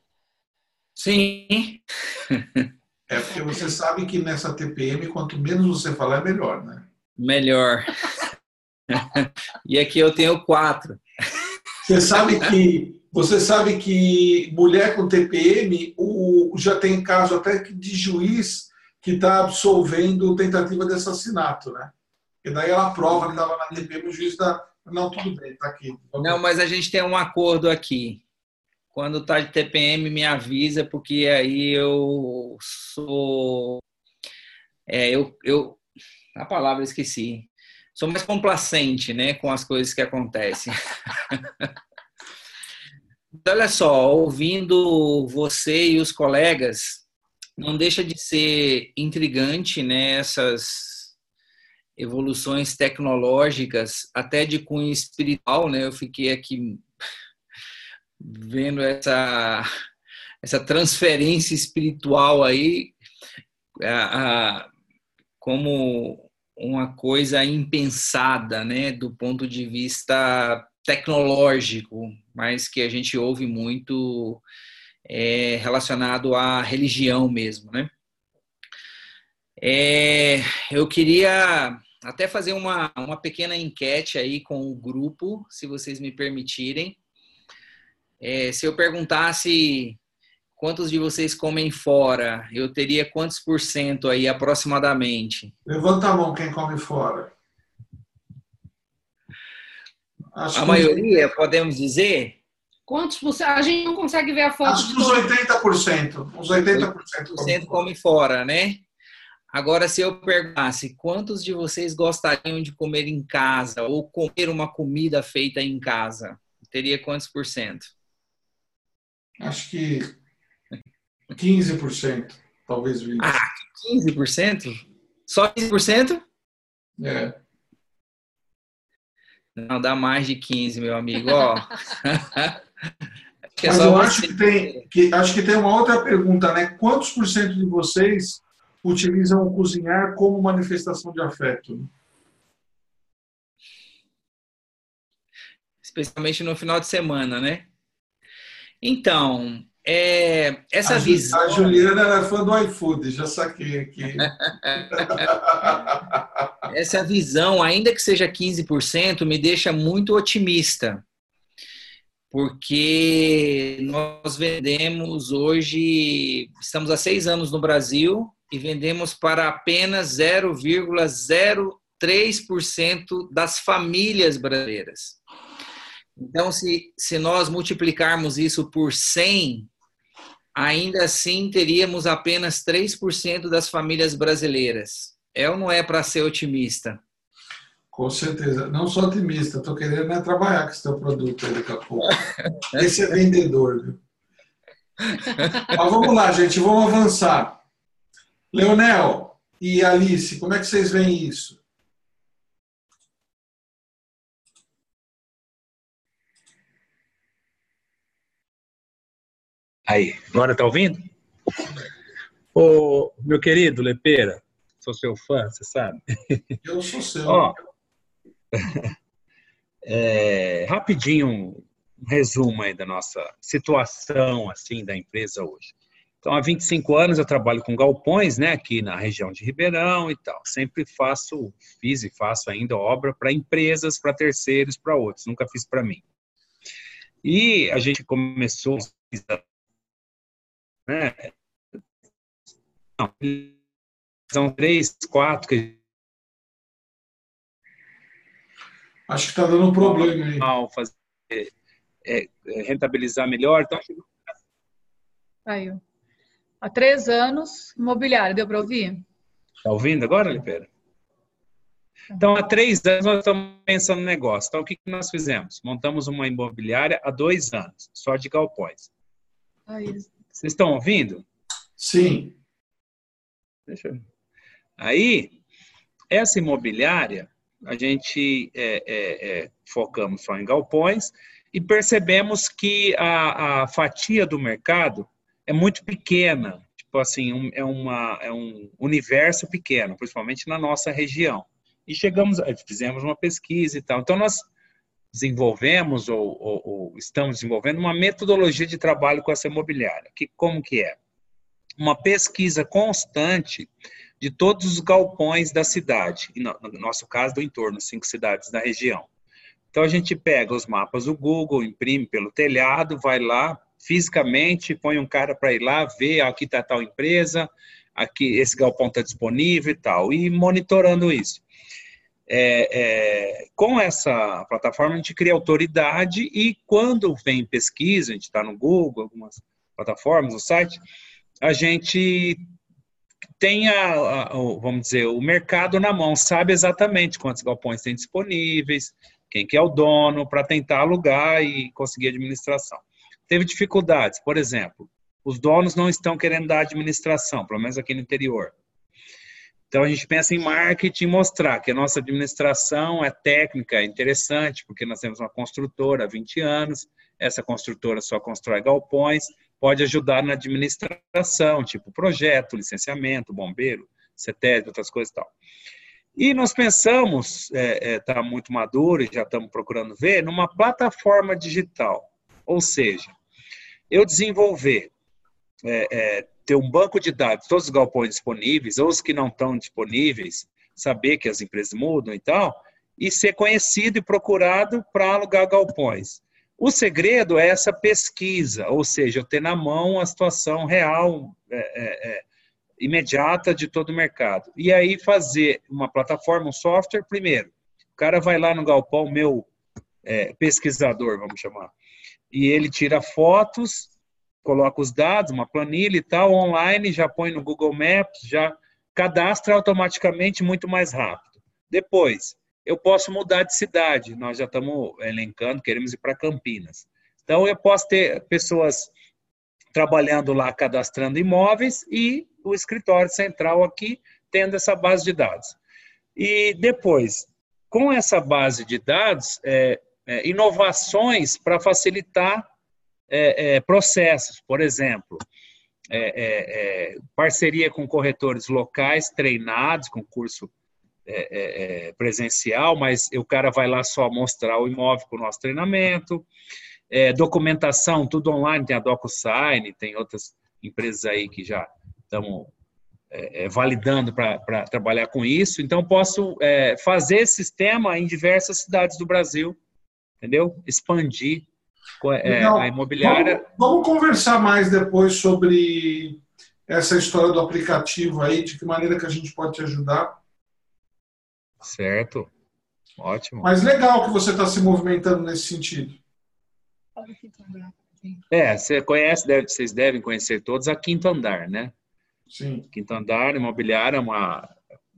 Sim. É porque você sabe que nessa TPM, quanto menos você falar, é melhor, né? Melhor. e aqui eu tenho quatro. Você sabe que você sabe que mulher com TPM o, já tem caso até de juiz que está absolvendo tentativa de assassinato, né? E daí ela prova que estava na TPM, o juiz dá. Não, tudo bem, tá aqui. Não, mas a gente tem um acordo aqui. Quando tá de TPM, me avisa, porque aí eu sou. É, eu, eu. A palavra esqueci. Sou mais complacente, né, com as coisas que acontecem. Olha só, ouvindo você e os colegas, não deixa de ser intrigante, né, essas evoluções tecnológicas, até de cunho espiritual, né? Eu fiquei aqui vendo essa essa transferência espiritual aí a, a, como uma coisa impensada, né, do ponto de vista tecnológico, mas que a gente ouve muito é, relacionado à religião mesmo, né? É, eu queria até fazer uma, uma pequena enquete aí com o grupo, se vocês me permitirem. É, se eu perguntasse quantos de vocês comem fora, eu teria quantos por cento aí aproximadamente? Levanta a mão quem come fora. Acho a maioria, podemos dizer? Quantos por cento? A gente não consegue ver a foto. Acho que uns 80%. Uns 80%. 80% come fora, né? Agora, se eu perguntasse quantos de vocês gostariam de comer em casa ou comer uma comida feita em casa, teria quantos por cento? Acho que 15%, talvez 20%. Ah, 15%? Só 15%? É. Não, dá mais de 15, meu amigo. Ó. Mas eu acho que, tem, que, acho que tem uma outra pergunta, né? Quantos por cento de vocês utilizam o cozinhar como manifestação de afeto? Especialmente no final de semana, né? Então, é, essa a visão. A Juliana era fã do iFood, já saquei aqui. essa visão, ainda que seja 15%, me deixa muito otimista. Porque nós vendemos hoje, estamos há seis anos no Brasil e vendemos para apenas 0,03% das famílias brasileiras. Então, se, se nós multiplicarmos isso por 100, ainda assim teríamos apenas 3% das famílias brasileiras. É ou não é para ser otimista? Com certeza. Não sou otimista, estou querendo é trabalhar com esse teu produto aí daqui a pouco. Esse é vendedor, viu? Mas vamos lá, gente, vamos avançar. Leonel e Alice, como é que vocês veem isso? Aí, agora tá ouvindo? Ô, meu querido Lepeira, sou seu fã, você sabe. Eu sou seu. Ó, é, rapidinho, um resumo aí da nossa situação assim da empresa hoje. Então, há 25 anos eu trabalho com galpões, né, aqui na região de Ribeirão e tal. Sempre faço, fiz e faço ainda obra para empresas, para terceiros, para outros. Nunca fiz para mim. E a gente começou, né, não, são três, quatro que Acho que está dando um problema aí. Fazer, é, é, rentabilizar melhor. Então, Aí, há três anos, imobiliário, deu para ouvir? Está ouvindo agora, Lipeira? Então, há três anos nós estamos pensando no negócio. Então, o que, que nós fizemos? Montamos uma imobiliária há dois anos, só de galpões. Aí. Vocês estão ouvindo? Sim. Deixa eu... Aí, essa imobiliária, a gente é, é, é, focamos só em galpões e percebemos que a, a, fatia do mercado é muito pequena, tipo assim, um, é, uma, é um universo pequeno, principalmente na nossa região. E chegamos, fizemos uma pesquisa e tal. Então, nós desenvolvemos ou, ou, ou estamos desenvolvendo uma metodologia de trabalho com essa imobiliária. Que, como que é? Uma pesquisa constante de todos os galpões da cidade, no, nosso caso, do entorno, cinco cidades da região. Então a gente pega os mapas do Google, imprime pelo telhado, vai lá fisicamente, põe um cara para ir lá ver, aqui está tal empresa, aqui esse galpão está disponível e tal, e monitorando isso. É, é, com essa plataforma a gente cria autoridade e quando vem pesquisa, a gente está no Google, algumas plataformas, o site, a gente tem a, a, vamos dizer, o mercado na mão, sabe exatamente quantos galpões tem disponíveis, quem que é o dono, para tentar alugar e conseguir administração. Teve dificuldades, por exemplo, os donos não estão querendo dar administração, pelo menos aqui no interior. Então a gente pensa em marketing mostrar que a nossa administração é técnica, é interessante, porque nós temos uma construtora há 20 anos, essa construtora só constrói galpões, pode ajudar na administração, tipo projeto, licenciamento, bombeiro, CETESB, outras coisas e tal. E nós pensamos, está é, é, tá muito maduro e já estamos procurando ver, numa plataforma digital. Ou seja, eu desenvolver, é, é, ter um banco de dados, todos os galpões disponíveis, ou os que não estão disponíveis, saber que as empresas mudam e tal, e ser conhecido e procurado para alugar galpões. O segredo é essa pesquisa, ou seja, eu ter na mão a situação real, é, é, é, imediata de todo o mercado. E aí fazer uma plataforma, um software, primeiro. O cara vai lá no galpão, meu é, pesquisador, vamos chamar, e ele tira fotos, coloca os dados, uma planilha e tal, online, já põe no Google Maps, já cadastra automaticamente muito mais rápido. Depois, eu posso mudar de cidade. Nós já estamos elencando, queremos ir para Campinas. Então, eu posso ter pessoas trabalhando lá, cadastrando imóveis e o escritório central aqui tendo essa base de dados. E depois, com essa base de dados, é, é, inovações para facilitar é, é, processos. Por exemplo, é, é, parceria com corretores locais treinados, com curso é, é, é, presencial, mas o cara vai lá só mostrar o imóvel com o nosso treinamento. É, documentação, tudo online, tem a DocuSign, tem outras empresas aí que já estão é, é, validando para trabalhar com isso. Então, posso fazer esse sistema em diversas cidades do Brasil, entendeu? Expandir a imobiliária. Vamos, vamos conversar mais depois sobre essa história do aplicativo aí, de que maneira que a gente pode te ajudar. Certo. Ótimo. Mas legal que você está se movimentando nesse sentido. É, você conhece, deve, vocês devem conhecer todos a Quinto Andar, né? Sim. Quinto Andar, imobiliária, é uma,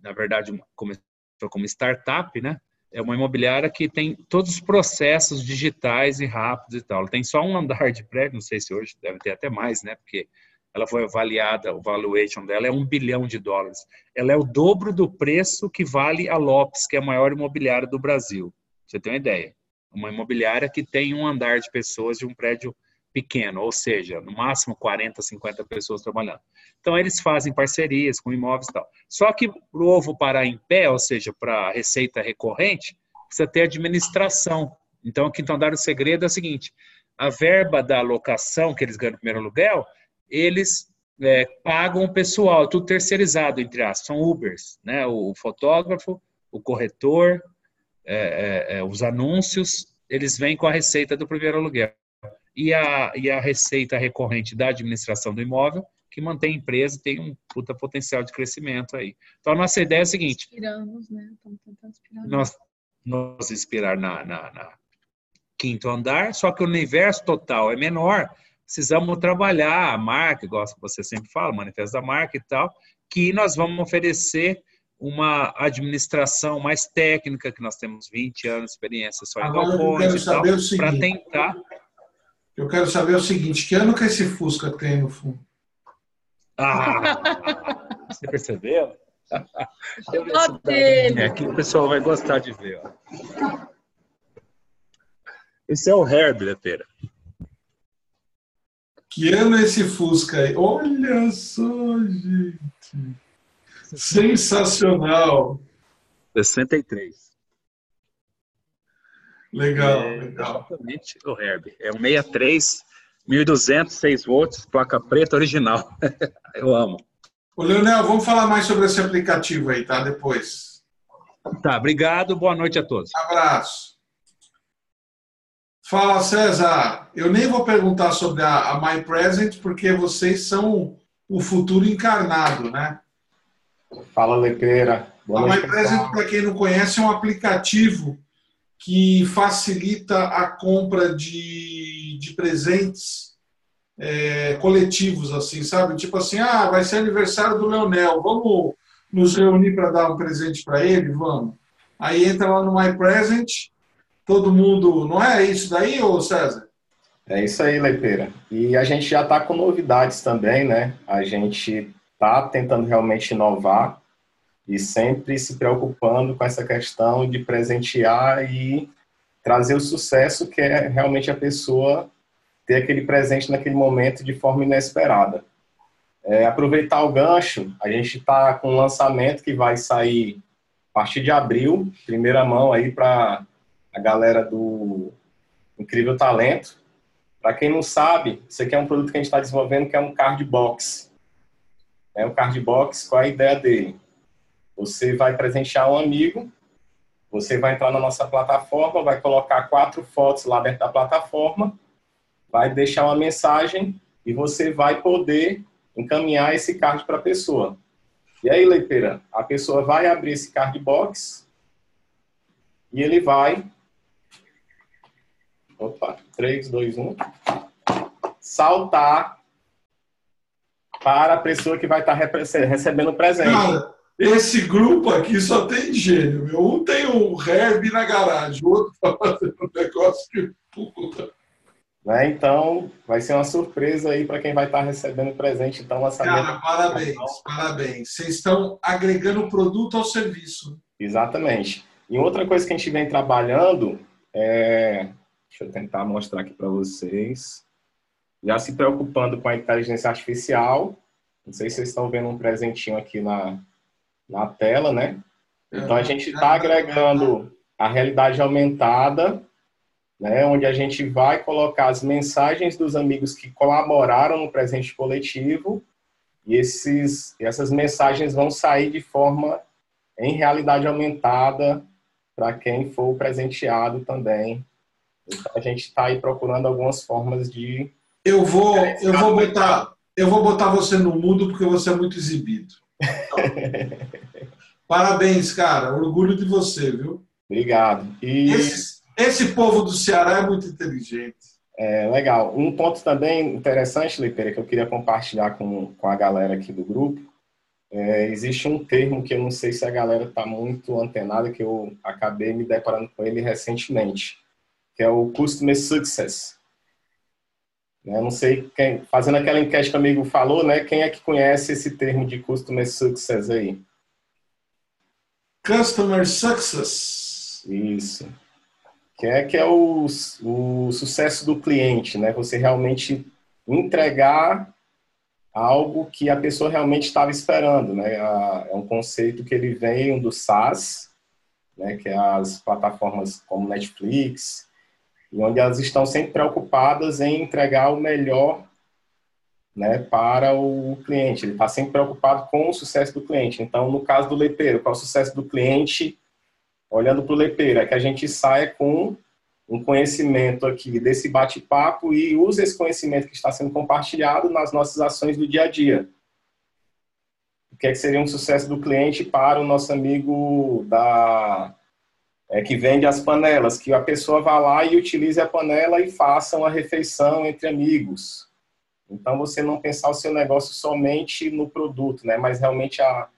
na verdade, começou como startup, né? É uma imobiliária que tem todos os processos digitais e rápidos e tal. Ela tem só um andar de prédio, não sei se hoje deve ter até mais, né? Porque ela foi avaliada, o valuation dela é um bilhão de dólares. Ela é o dobro do preço que vale a Lopes, que é a maior imobiliária do Brasil. Você tem uma ideia? Uma imobiliária que tem um andar de pessoas de um prédio pequeno, ou seja, no máximo 40, 50 pessoas trabalhando. Então, eles fazem parcerias com imóveis e tal. Só que para o ovo parar em pé, ou seja, para receita recorrente, precisa ter administração. Então, então o segredo é o seguinte: a verba da locação que eles ganham no primeiro aluguel, eles é, pagam o pessoal, tudo terceirizado, entre aspas, são Ubers, né? O fotógrafo, o corretor, é, é, é, os anúncios, eles vêm com a receita do primeiro aluguel. E a, e a receita recorrente da administração do imóvel, que mantém a empresa e tem um puta potencial de crescimento aí. Então, a nossa ideia é a seguinte: Inspiramos, né? Estamos tentando inspirar. nós nos inspirar na, na, na quinto andar, só que o universo total é menor. Precisamos trabalhar a marca, igual você sempre fala, o manifesto da marca e tal, que nós vamos oferecer uma administração mais técnica, que nós temos 20 anos de experiência só em Agora, eu quero galpões e tal, saber o para seguinte. tentar. Eu quero saber o seguinte: que ano que esse Fusca tem no fundo? Ah, você percebeu? É aqui o pessoal vai gostar de ver. Ó. Esse é o Herb, Leteira. Que ano é esse Fusca aí? Olha só, gente. Sensacional. 63. Legal, É, legal. Exatamente o Herb. É um 63, 1200, 6 volts, placa preta original. Eu amo. Ô, Leonel, vamos falar mais sobre esse aplicativo aí, tá? Depois. Tá, obrigado. Boa noite a todos. Abraço. Fala, César. Eu nem vou perguntar sobre a, a My Present, porque vocês são o futuro encarnado, né? Fala, Lepeira. Boa A My Present, para quem não conhece, é um aplicativo que facilita a compra de, de presentes é, coletivos, assim, sabe? Tipo assim, ah, vai ser aniversário do Leonel, vamos nos reunir para dar um presente para ele? Vamos. Aí entra lá no My Present, todo mundo. Não é isso daí, ô César? É isso aí, Lepeira. E a gente já está com novidades também, né? A gente está tentando realmente inovar e sempre se preocupando com essa questão de presentear e trazer o sucesso que é realmente a pessoa ter aquele presente naquele momento de forma inesperada. É, aproveitar o gancho, a gente está com um lançamento que vai sair a partir de abril, primeira mão aí para a galera do Incrível Talento. Para quem não sabe, isso aqui é um produto que a gente está desenvolvendo que é um card box. É um card box, qual é a ideia dele? Você vai presentear um amigo, você vai entrar na nossa plataforma, vai colocar quatro fotos lá dentro da plataforma, vai deixar uma mensagem e você vai poder encaminhar esse card para a pessoa. E aí, Leipeira, a pessoa vai abrir esse card box e ele vai. Opa, 3, 2, 1. Saltar para a pessoa que vai estar rece- recebendo o presente. Cara, esse grupo aqui só tem gênio. Meu. Um tem um Herb na garagem, o outro tá fazendo um negócio que puta. Né? Então, vai ser uma surpresa aí para quem vai estar recebendo o presente. Então, lançamento. Cara, parabéns, parabéns. Vocês estão agregando produto ao serviço. Exatamente. E outra coisa que a gente vem trabalhando é. Deixa eu tentar mostrar aqui para vocês. Já se preocupando com a inteligência artificial. Não sei se vocês estão vendo um presentinho aqui na, na tela, né? Então a gente está agregando a realidade aumentada, né? Onde a gente vai colocar as mensagens dos amigos que colaboraram no presente coletivo e esses, essas mensagens vão sair de forma em realidade aumentada para quem for presenteado também. Então, a gente está aí procurando algumas formas de. Eu vou, eu vou botar, eu vou botar você no mudo porque você é muito exibido. Parabéns, cara. Orgulho de você, viu? Obrigado. E Esse, esse povo do Ceará é muito inteligente. é legal. Um ponto também interessante, Leiteira, que eu queria compartilhar com, com a galera aqui do grupo. é, existe um termo que eu não sei se a galera está muito antenada, que eu acabei me deparando com ele recentemente, que é o Customer Success. Né, Eu não sei, quem, fazendo aquela enquete que o amigo falou, né? Quem é que conhece esse termo de Customer Success aí? Customer Success. Isso. Que é, que é o, o sucesso do cliente, né? Você realmente entregar algo que a pessoa realmente estava esperando, né? É um conceito que ele vem do SaaS, né? Que é as plataformas como Netflix, e onde elas estão sempre preocupadas em entregar o melhor né, para o cliente. Ele está sempre preocupado com o sucesso do cliente. Então, no caso do leiteiro, qual é o sucesso do cliente? Olhando para o leiteiro, é que a gente saia com um conhecimento aqui desse bate-papo e use esse conhecimento que está sendo compartilhado nas nossas ações do dia a dia. O que, é que seria um sucesso do cliente para o nosso amigo da é, que vende as panelas, que a pessoa vá lá e utilize a panela e faça uma refeição entre amigos. Então, você não pensar o seu negócio somente no produto, né, mas realmente a,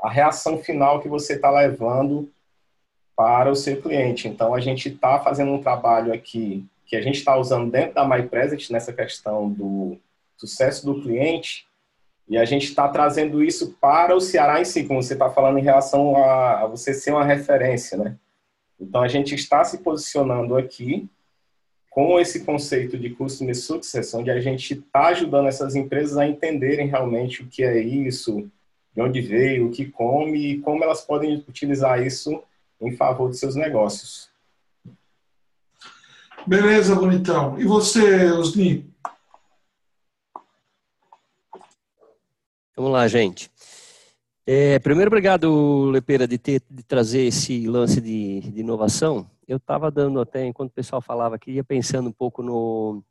a reação final que você está levando para o seu cliente. Então, a gente está fazendo um trabalho aqui que a gente está usando dentro da MyPresent nessa questão do sucesso do cliente, e a gente está trazendo isso para o Ceará em si, como você está falando em relação a, a você ser uma referência, né? Então, a gente está se posicionando aqui com esse conceito de Customer Success, onde a gente está ajudando essas empresas a entenderem realmente o que é isso, de onde veio, o que come e como elas podem utilizar isso em favor de seus negócios. Beleza, bonitão. E você, Osni? Vamos lá, gente. É, primeiro, obrigado, Lepeira, de, ter, de trazer esse lance de, de inovação. Eu estava dando até, enquanto o pessoal falava aqui, ia pensando um pouco no,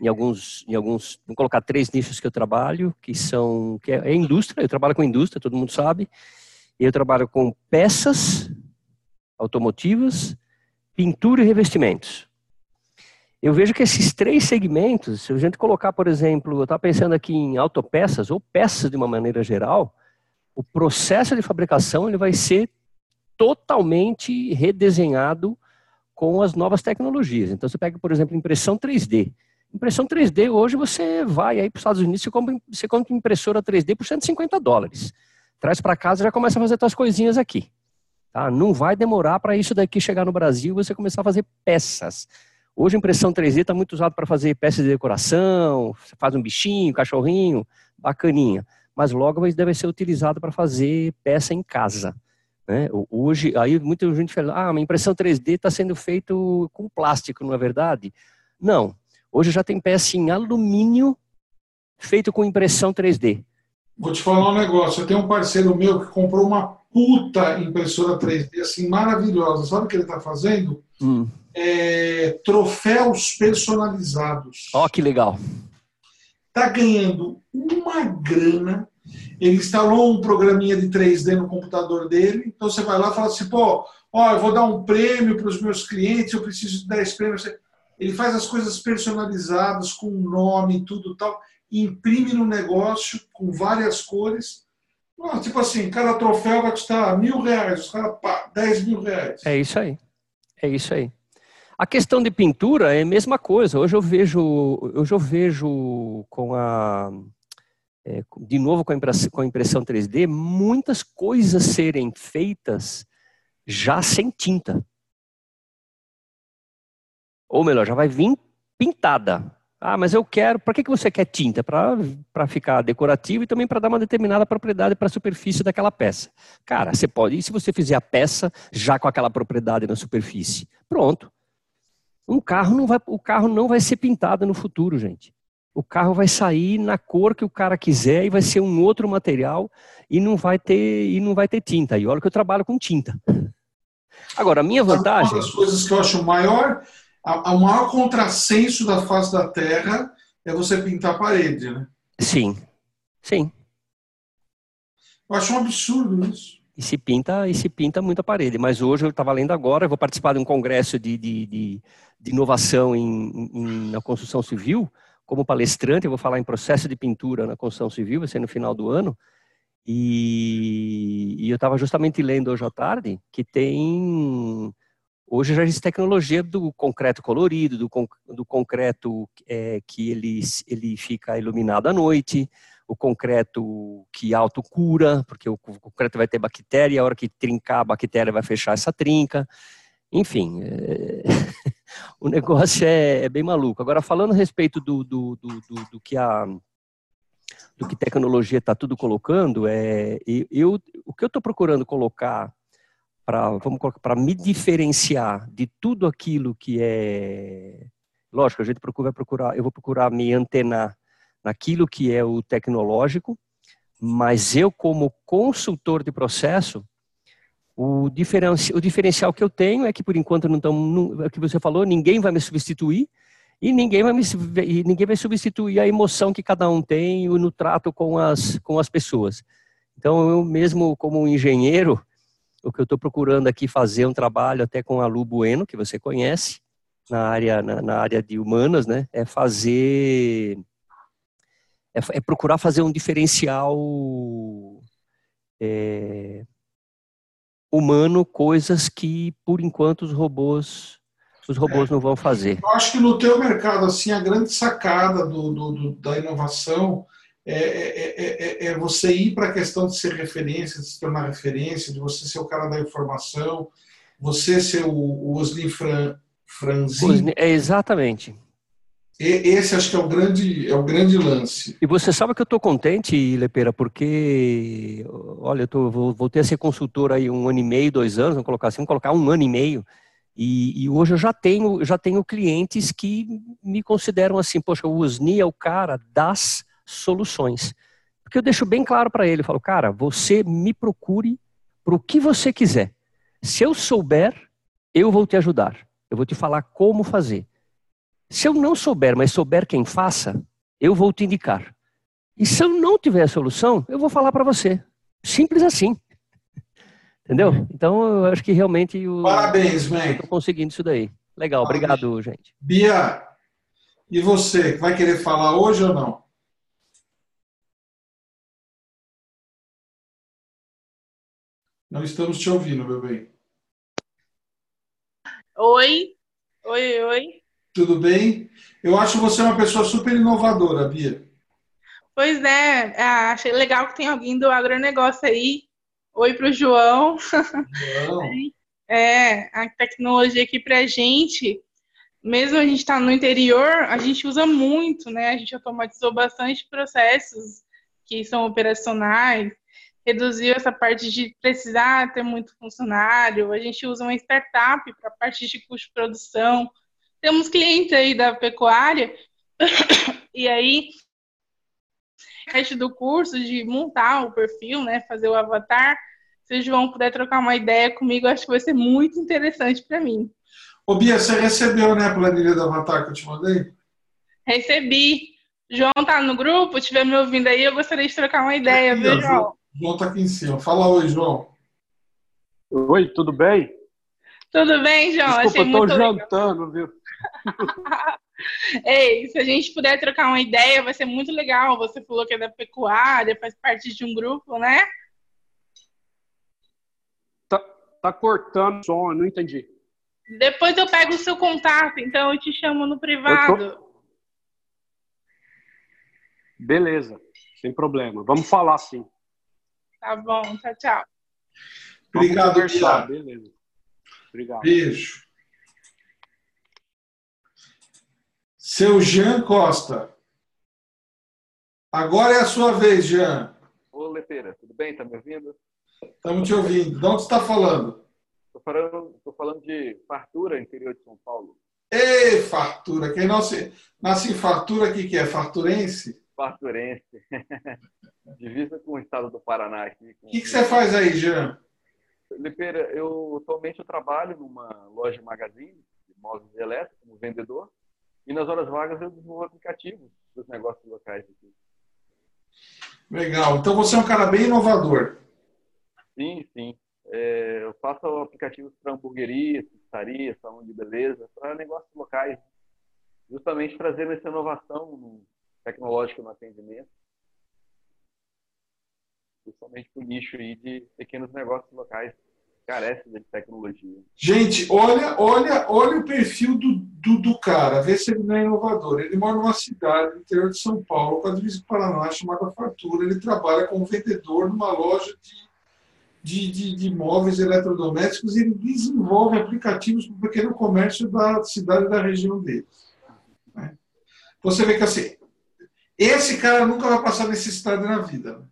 em alguns, em alguns, vou colocar três nichos que eu trabalho, que são, que é, é indústria, eu trabalho com indústria, todo mundo sabe. Eu trabalho com peças automotivas, pintura e revestimentos. Eu vejo que esses três segmentos, se a gente colocar, por exemplo, eu estava pensando aqui em autopeças ou peças de uma maneira geral, o processo de fabricação ele vai ser totalmente redesenhado com as novas tecnologias. Então você pega, por exemplo, impressão 3D. Impressão 3D, hoje você vai aí para os Estados Unidos, você compra, você compra impressora 3D por 150 dólares. Traz para casa e já começa a fazer suas coisinhas aqui. Tá? Não vai demorar para isso daqui chegar no Brasil e você começar a fazer peças. Hoje impressão 3D está muito usada para fazer peças de decoração, você faz um bichinho, cachorrinho, bacaninha mas logo deve ser utilizado para fazer peça em casa. Né? Hoje, aí muita gente fala, ah, a impressão 3D está sendo feito com plástico, não é verdade? Não. Hoje já tem peça em alumínio feito com impressão 3D. Vou te falar um negócio. Eu tenho um parceiro meu que comprou uma puta impressora 3D assim maravilhosa. Sabe o que ele está fazendo? Hum. É, troféus personalizados. Ó, oh, que legal está ganhando uma grana. Ele instalou um programinha de 3D no computador dele. Então você vai lá e fala assim: pô, ó, eu vou dar um prêmio para os meus clientes, eu preciso de 10 prêmios. Ele faz as coisas personalizadas, com nome tudo tal, imprime no negócio com várias cores. tipo assim, cada troféu vai custar mil reais, os caras, pá, 10 mil reais. É isso aí. É isso aí. A questão de pintura é a mesma coisa. Hoje eu vejo, hoje eu vejo com a é, de novo com a, impressão, com a impressão 3D, muitas coisas serem feitas já sem tinta. Ou melhor, já vai vir pintada. Ah, mas eu quero. Para que, que você quer tinta? Para ficar decorativo e também para dar uma determinada propriedade para a superfície daquela peça. Cara, você pode. E se você fizer a peça já com aquela propriedade na superfície? Pronto. Um carro não vai, o carro não vai ser pintado no futuro, gente. O carro vai sair na cor que o cara quiser e vai ser um outro material e não vai ter e não vai ter tinta. E olha que eu trabalho com tinta. Agora, a minha vantagem. Uma das coisas que eu acho maior, o maior contrassenso da face da Terra é você pintar a parede, né? Sim, sim. Eu acho um absurdo isso e se pinta e se pinta muita parede. Mas hoje eu estava lendo agora, eu vou participar de um congresso de, de, de, de inovação em, em, na construção civil, como palestrante, eu vou falar em processo de pintura na construção civil, vai ser no final do ano. E, e eu estava justamente lendo hoje à tarde que tem hoje já existe tecnologia do concreto colorido, do, do concreto é, que ele, ele fica iluminado à noite, o concreto que autocura, porque o concreto vai ter bactéria, a hora que trincar a bactéria vai fechar essa trinca. Enfim, é... o negócio é, é, bem maluco. Agora, falando a respeito do, do, do, do, do que a do que tecnologia está tudo colocando, é, eu, o que eu estou procurando colocar para vamos para me diferenciar de tudo aquilo que é lógico a gente procura procurar eu vou procurar me antenar naquilo que é o tecnológico, mas eu, como consultor de processo, o, diferenci, o diferencial que eu tenho é que, por enquanto, não estamos, é que você falou, ninguém vai me substituir e ninguém vai, me, ninguém vai substituir a emoção que cada um tem no trato com as, com as pessoas. Então, eu mesmo, como engenheiro, o que eu estou procurando aqui fazer um trabalho até com a Lu Bueno, que você conhece, na área, na, na área de humanas, né, é fazer é, é procurar fazer um diferencial é, humano, coisas que por enquanto os robôs os robôs é, não vão fazer. Eu acho que no teu mercado assim a grande sacada do, do, do da inovação é, é, é, você ir para a questão de ser referência, de se tornar referência, de você ser o cara da informação, você ser o, o Osni Fran. É exatamente. Esse acho que é o grande, é o grande lance. E você sabe que eu estou contente, Lepeira, porque, olha, eu tô, voltei a ser consultor aí um ano e meio, dois anos, vamos colocar assim, vamos colocar um ano e meio, e, e, hoje eu já tenho, já tenho clientes que me consideram assim, poxa, o Usni é o cara das soluções. Porque eu deixo bem claro para ele, eu falo, cara, você me procure para o que você quiser. Se eu souber, eu vou te ajudar. Eu vou te falar como fazer. Se eu não souber, mas souber quem faça, eu vou te indicar. E se eu não tiver a solução, eu vou falar para você. Simples assim. Entendeu? Então, eu acho que realmente o, Parabéns, man. Estou conseguindo isso daí. Legal, Parabéns. obrigado, gente. Bia, e você, vai querer falar hoje ou não? Não estamos te ouvindo, meu bem. Oi, oi, oi. Tudo bem? Eu acho você uma pessoa super inovadora, Bia. Pois é, ah, achei legal que tem alguém do agronegócio aí. Oi para o João. João. É, a tecnologia aqui para a gente, mesmo a gente estar tá no interior, a gente usa muito, né? A gente automatizou bastante processos que são operacionais, reduziu essa parte de precisar ter muito funcionário. A gente usa uma startup para a parte de custo de produção temos clientes aí da pecuária, e aí, resto do curso de montar o perfil, né, fazer o avatar, se o João puder trocar uma ideia comigo, acho que vai ser muito interessante para mim. Ô Bia, você recebeu, né, a planilha do avatar que eu te mandei? Recebi. João tá no grupo, estiver me ouvindo aí, eu gostaria de trocar uma ideia, viu, João? João tá aqui em cima. Fala oi, João. Oi, tudo bem? Tudo bem, João? Desculpa, Achei eu tô muito jantando, legal. viu? Ei, se a gente puder trocar uma ideia, vai ser muito legal. Você falou que é da pecuária, faz parte de um grupo, né? Tá, tá cortando o som, eu não entendi. Depois eu pego o seu contato, então eu te chamo no privado. Tô... Beleza, sem problema. Vamos falar sim. Tá bom, tchau, tchau. Obrigado, Bia. Beleza. Obrigado. Beijo. Seu Jean Costa. Agora é a sua vez, Jean. Ô, Leteira, tudo bem? Tá me ouvindo? Estamos te ouvindo. De onde você está falando? Estou falando, tô falando de Fartura, interior de São Paulo. Ei, Fartura. Quem nasce, nasce em Fartura, o que, que é? Farturense? Farturense. Divisa com o estado do Paraná aqui. O que, que você faz aí, Jean? Lepeira, eu atualmente eu trabalho numa loja magazine de móveis elétricos como vendedor e nas horas vagas eu desenvolvo aplicativos dos negócios locais aqui. Legal. Então você é um cara bem inovador. Sim, sim. É, eu faço aplicativos para hamburguerias, pizzarias, salão de beleza, para negócios locais. Justamente trazendo essa inovação tecnológica no atendimento. Principalmente para o nicho aí de pequenos negócios locais carece de tecnologia. Gente, olha, olha, olha o perfil do, do, do, cara, vê se ele não é inovador. Ele mora numa cidade interior de São Paulo, com a divisa do Paraná, chamada Fartura. Ele trabalha como vendedor numa loja de, de, de, de móveis eletrodomésticos e ele desenvolve aplicativos para o pequeno comércio da cidade da região deles. Né? Você vê que assim, esse cara nunca vai passar necessidade na vida.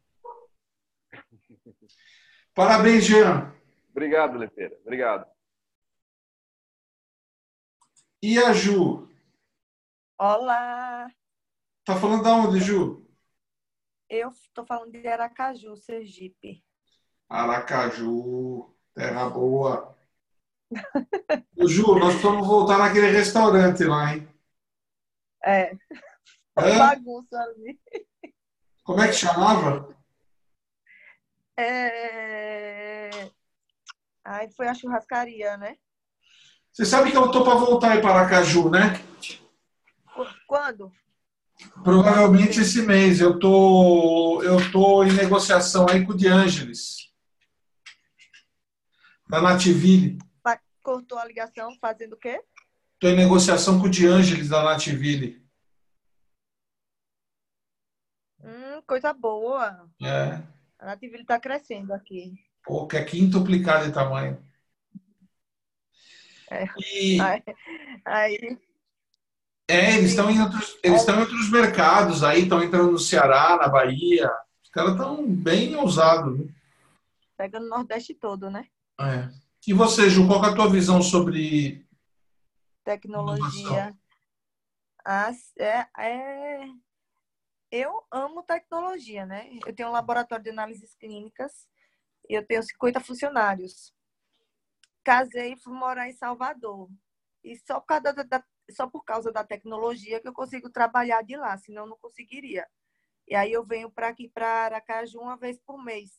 Parabéns, Jean. Obrigado, Leteira. Obrigado. E a Ju? Olá. Tá falando da onde, Ju? Eu tô falando de Aracaju, Sergipe. Aracaju, terra boa. Ô, Ju, nós vamos voltar naquele restaurante lá, hein? É. Hã? Bagunça ali. Como é que chamava? É... Aí foi a churrascaria, né? Você sabe que eu tô para voltar aí para Aracaju, né? Qu- Quando? Provavelmente esse mês. Eu tô, eu tô em negociação aí com o De da Nativille. Cortou a ligação fazendo o quê? Estou em negociação com o De da Nativille. Hum, coisa boa. É. A Nativille está crescendo aqui. Pô, que é quintuplicado de tamanho. É. E- Aí, aí, É, eles estão em outros, eles estão em outros mercados aí, estão entrando no Ceará, na Bahia. Os caras estão bem ousados. Né? pega no Nordeste todo, né? É. E você, Ju, qual é a tua visão sobre Tecnologia. Ah, é, é... Eu amo tecnologia, né? Eu tenho um laboratório de análises clínicas e eu tenho 50 funcionários. Casei e fui morar em Salvador. E só por causa da, da- só por causa da tecnologia que eu consigo trabalhar de lá, senão não conseguiria. E aí eu venho para aqui, para Aracaju, uma vez por mês.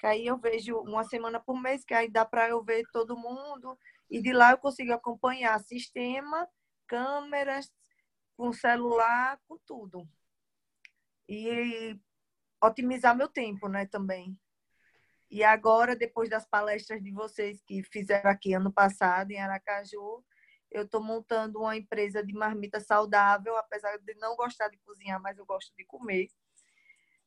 Que aí eu vejo uma semana por mês, que aí dá para eu ver todo mundo. E de lá eu consigo acompanhar sistema, câmeras, com celular, com tudo. E otimizar meu tempo, né, também. E agora, depois das palestras de vocês que fizeram aqui ano passado em Aracaju, eu estou montando uma empresa de marmita saudável, apesar de não gostar de cozinhar, mas eu gosto de comer.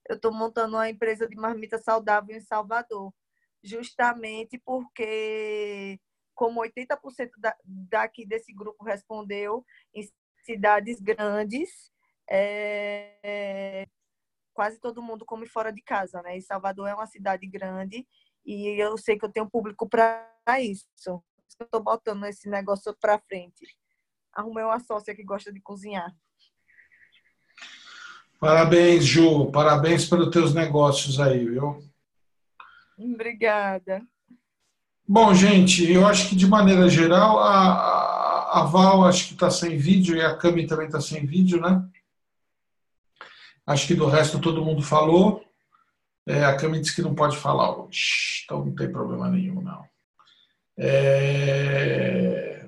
Eu estou montando uma empresa de marmita saudável em Salvador, justamente porque, como 80% da, daqui desse grupo respondeu, em cidades grandes, é, quase todo mundo come fora de casa, né? E Salvador é uma cidade grande e eu sei que eu tenho público para isso. Por isso que eu estou botando esse negócio para frente. Arrumei uma sócia que gosta de cozinhar. Parabéns, Ju. Parabéns pelos teus negócios aí, viu? Obrigada. Bom, gente, eu acho que de maneira geral a, a, a Val acho que está sem vídeo e a Cami também está sem vídeo, né? Acho que do resto todo mundo falou. É, a Cami disse que não pode falar hoje, então não tem problema nenhum, não. É...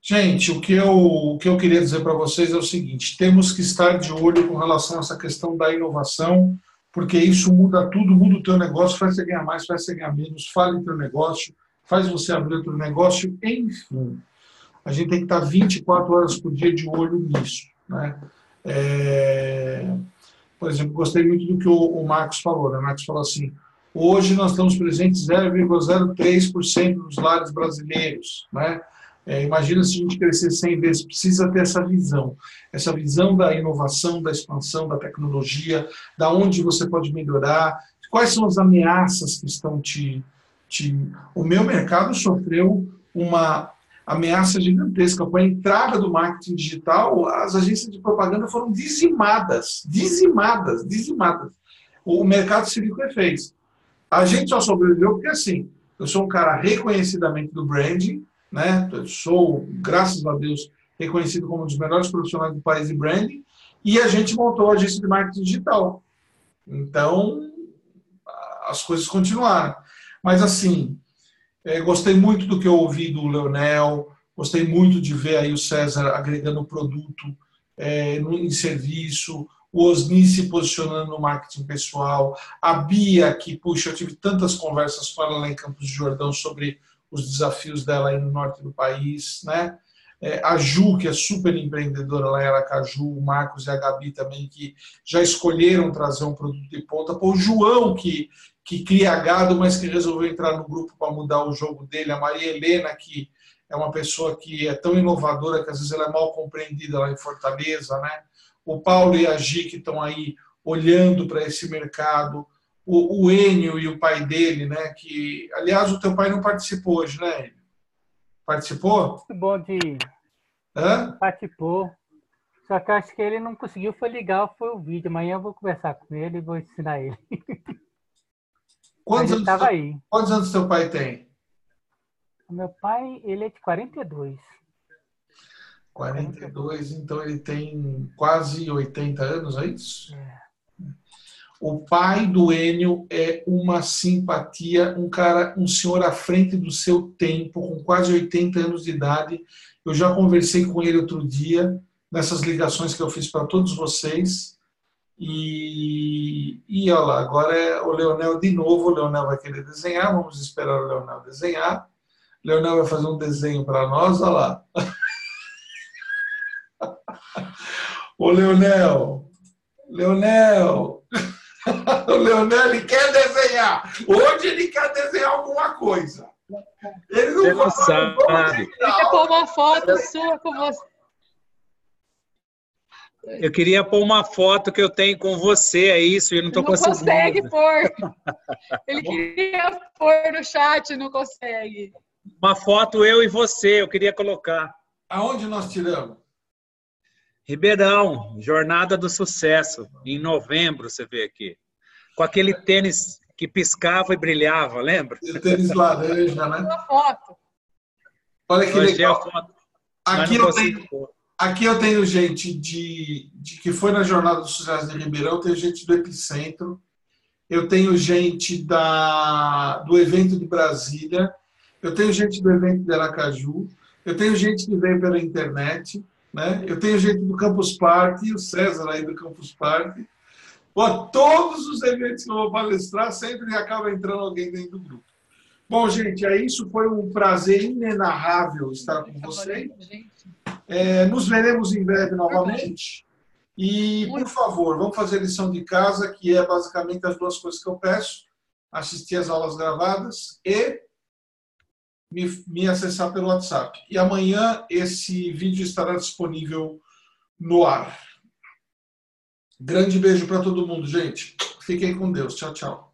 Gente, o que, eu, o que eu queria dizer para vocês é o seguinte: temos que estar de olho com relação a essa questão da inovação, porque isso muda tudo, muda o teu negócio, faz você ganhar mais, faz você ganhar menos, fala em teu negócio, faz você abrir outro negócio, enfim. A gente tem que estar 24 horas por dia de olho nisso. Né? É, Por exemplo, gostei muito do que o, o Marcos falou. Né? O Marcos falou assim: hoje nós estamos presentes 0,03% dos lares brasileiros. Né? É, imagina se a gente crescer 100 vezes, precisa ter essa visão. Essa visão da inovação, da expansão, da tecnologia, da onde você pode melhorar, quais são as ameaças que estão te. te... O meu mercado sofreu uma ameaça gigantesca. Com a entrada do marketing digital, as agências de propaganda foram dizimadas, dizimadas, dizimadas. O mercado se efeitos. A gente só sobreviveu porque, assim, eu sou um cara reconhecidamente do branding, né? Eu sou, graças a Deus, reconhecido como um dos melhores profissionais do país de branding, e a gente montou a agência de marketing digital. Então, as coisas continuaram. Mas, assim, é, gostei muito do que eu ouvi do Leonel, gostei muito de ver aí o César agregando produto é, no, em serviço, o Osni se posicionando no marketing pessoal, a Bia, que, puxa, eu tive tantas conversas com ela lá em Campos de Jordão sobre os desafios dela aí no norte do país, né? É, a Ju, que é super empreendedora lá em Aracaju, o Marcos e a Gabi também, que já escolheram trazer um produto de ponta. Pô, o João, que, que cria gado, mas que resolveu entrar no grupo para mudar o jogo dele. A Maria Helena, que é uma pessoa que é tão inovadora que às vezes ela é mal compreendida lá em Fortaleza, né? O Paulo e a Gi, que estão aí olhando para esse mercado. O, o Enio e o pai dele, né? Que, aliás, o teu pai não participou hoje, né? Enio? Participou? Muito bom de. Hã? Participou. Só que acho que ele não conseguiu foi ligar, foi o vídeo. Amanhã eu vou conversar com ele e vou ensinar ele. Quantos anos, tava seu- aí. quantos anos seu pai tem? Meu pai, ele é de 42. 42, então ele tem quase 80 anos, é isso? O pai do Enio é uma simpatia, um cara, um senhor à frente do seu tempo, com quase 80 anos de idade. Eu já conversei com ele outro dia, nessas ligações que eu fiz para todos vocês. E, e olha lá, agora é o Leonel de novo. O Leonel vai querer desenhar, vamos esperar o Leonel desenhar. O Leonel vai fazer um desenho para nós, olha lá. Ô, Leonel, Leonel, o Leonel, ele quer desenhar. Hoje ele quer desenhar alguma coisa. Ele não, fala, sabe. Quer pôr uma foto sua com você. Eu queria pôr uma foto que eu tenho com você, é isso, e eu não estou Não conseguindo. consegue pôr. Ele queria pôr no chat, não consegue. Uma foto eu e você, eu queria colocar. Aonde nós tiramos? Ribeirão, Jornada do Sucesso, em novembro, você vê aqui. Com aquele tênis que piscava e brilhava, lembra? Tênis laranja, né? Uma foto. Olha que achei legal. a foto, Aqui não eu, consigo tenho, pôr. Aqui eu tenho gente de, de que foi na Jornada do Sucesso de Ribeirão, eu tenho gente do Epicentro, eu tenho gente da, do evento de Brasília, eu tenho gente do evento de Aracaju, eu tenho gente que veio pela internet, né? eu tenho gente do Campus Party, o César aí do Campus Party. Pô, todos os eventos que eu vou palestrar, sempre acaba entrando alguém dentro do grupo. Bom, gente, é isso. Foi um prazer inenarrável estar com vocês. É, nos veremos em breve novamente. E, por favor, vamos fazer lição de casa, que é basicamente as duas coisas que eu peço: assistir as aulas gravadas e me, me acessar pelo WhatsApp. E amanhã esse vídeo estará disponível no ar. Grande beijo para todo mundo, gente. Fiquem com Deus. Tchau, tchau.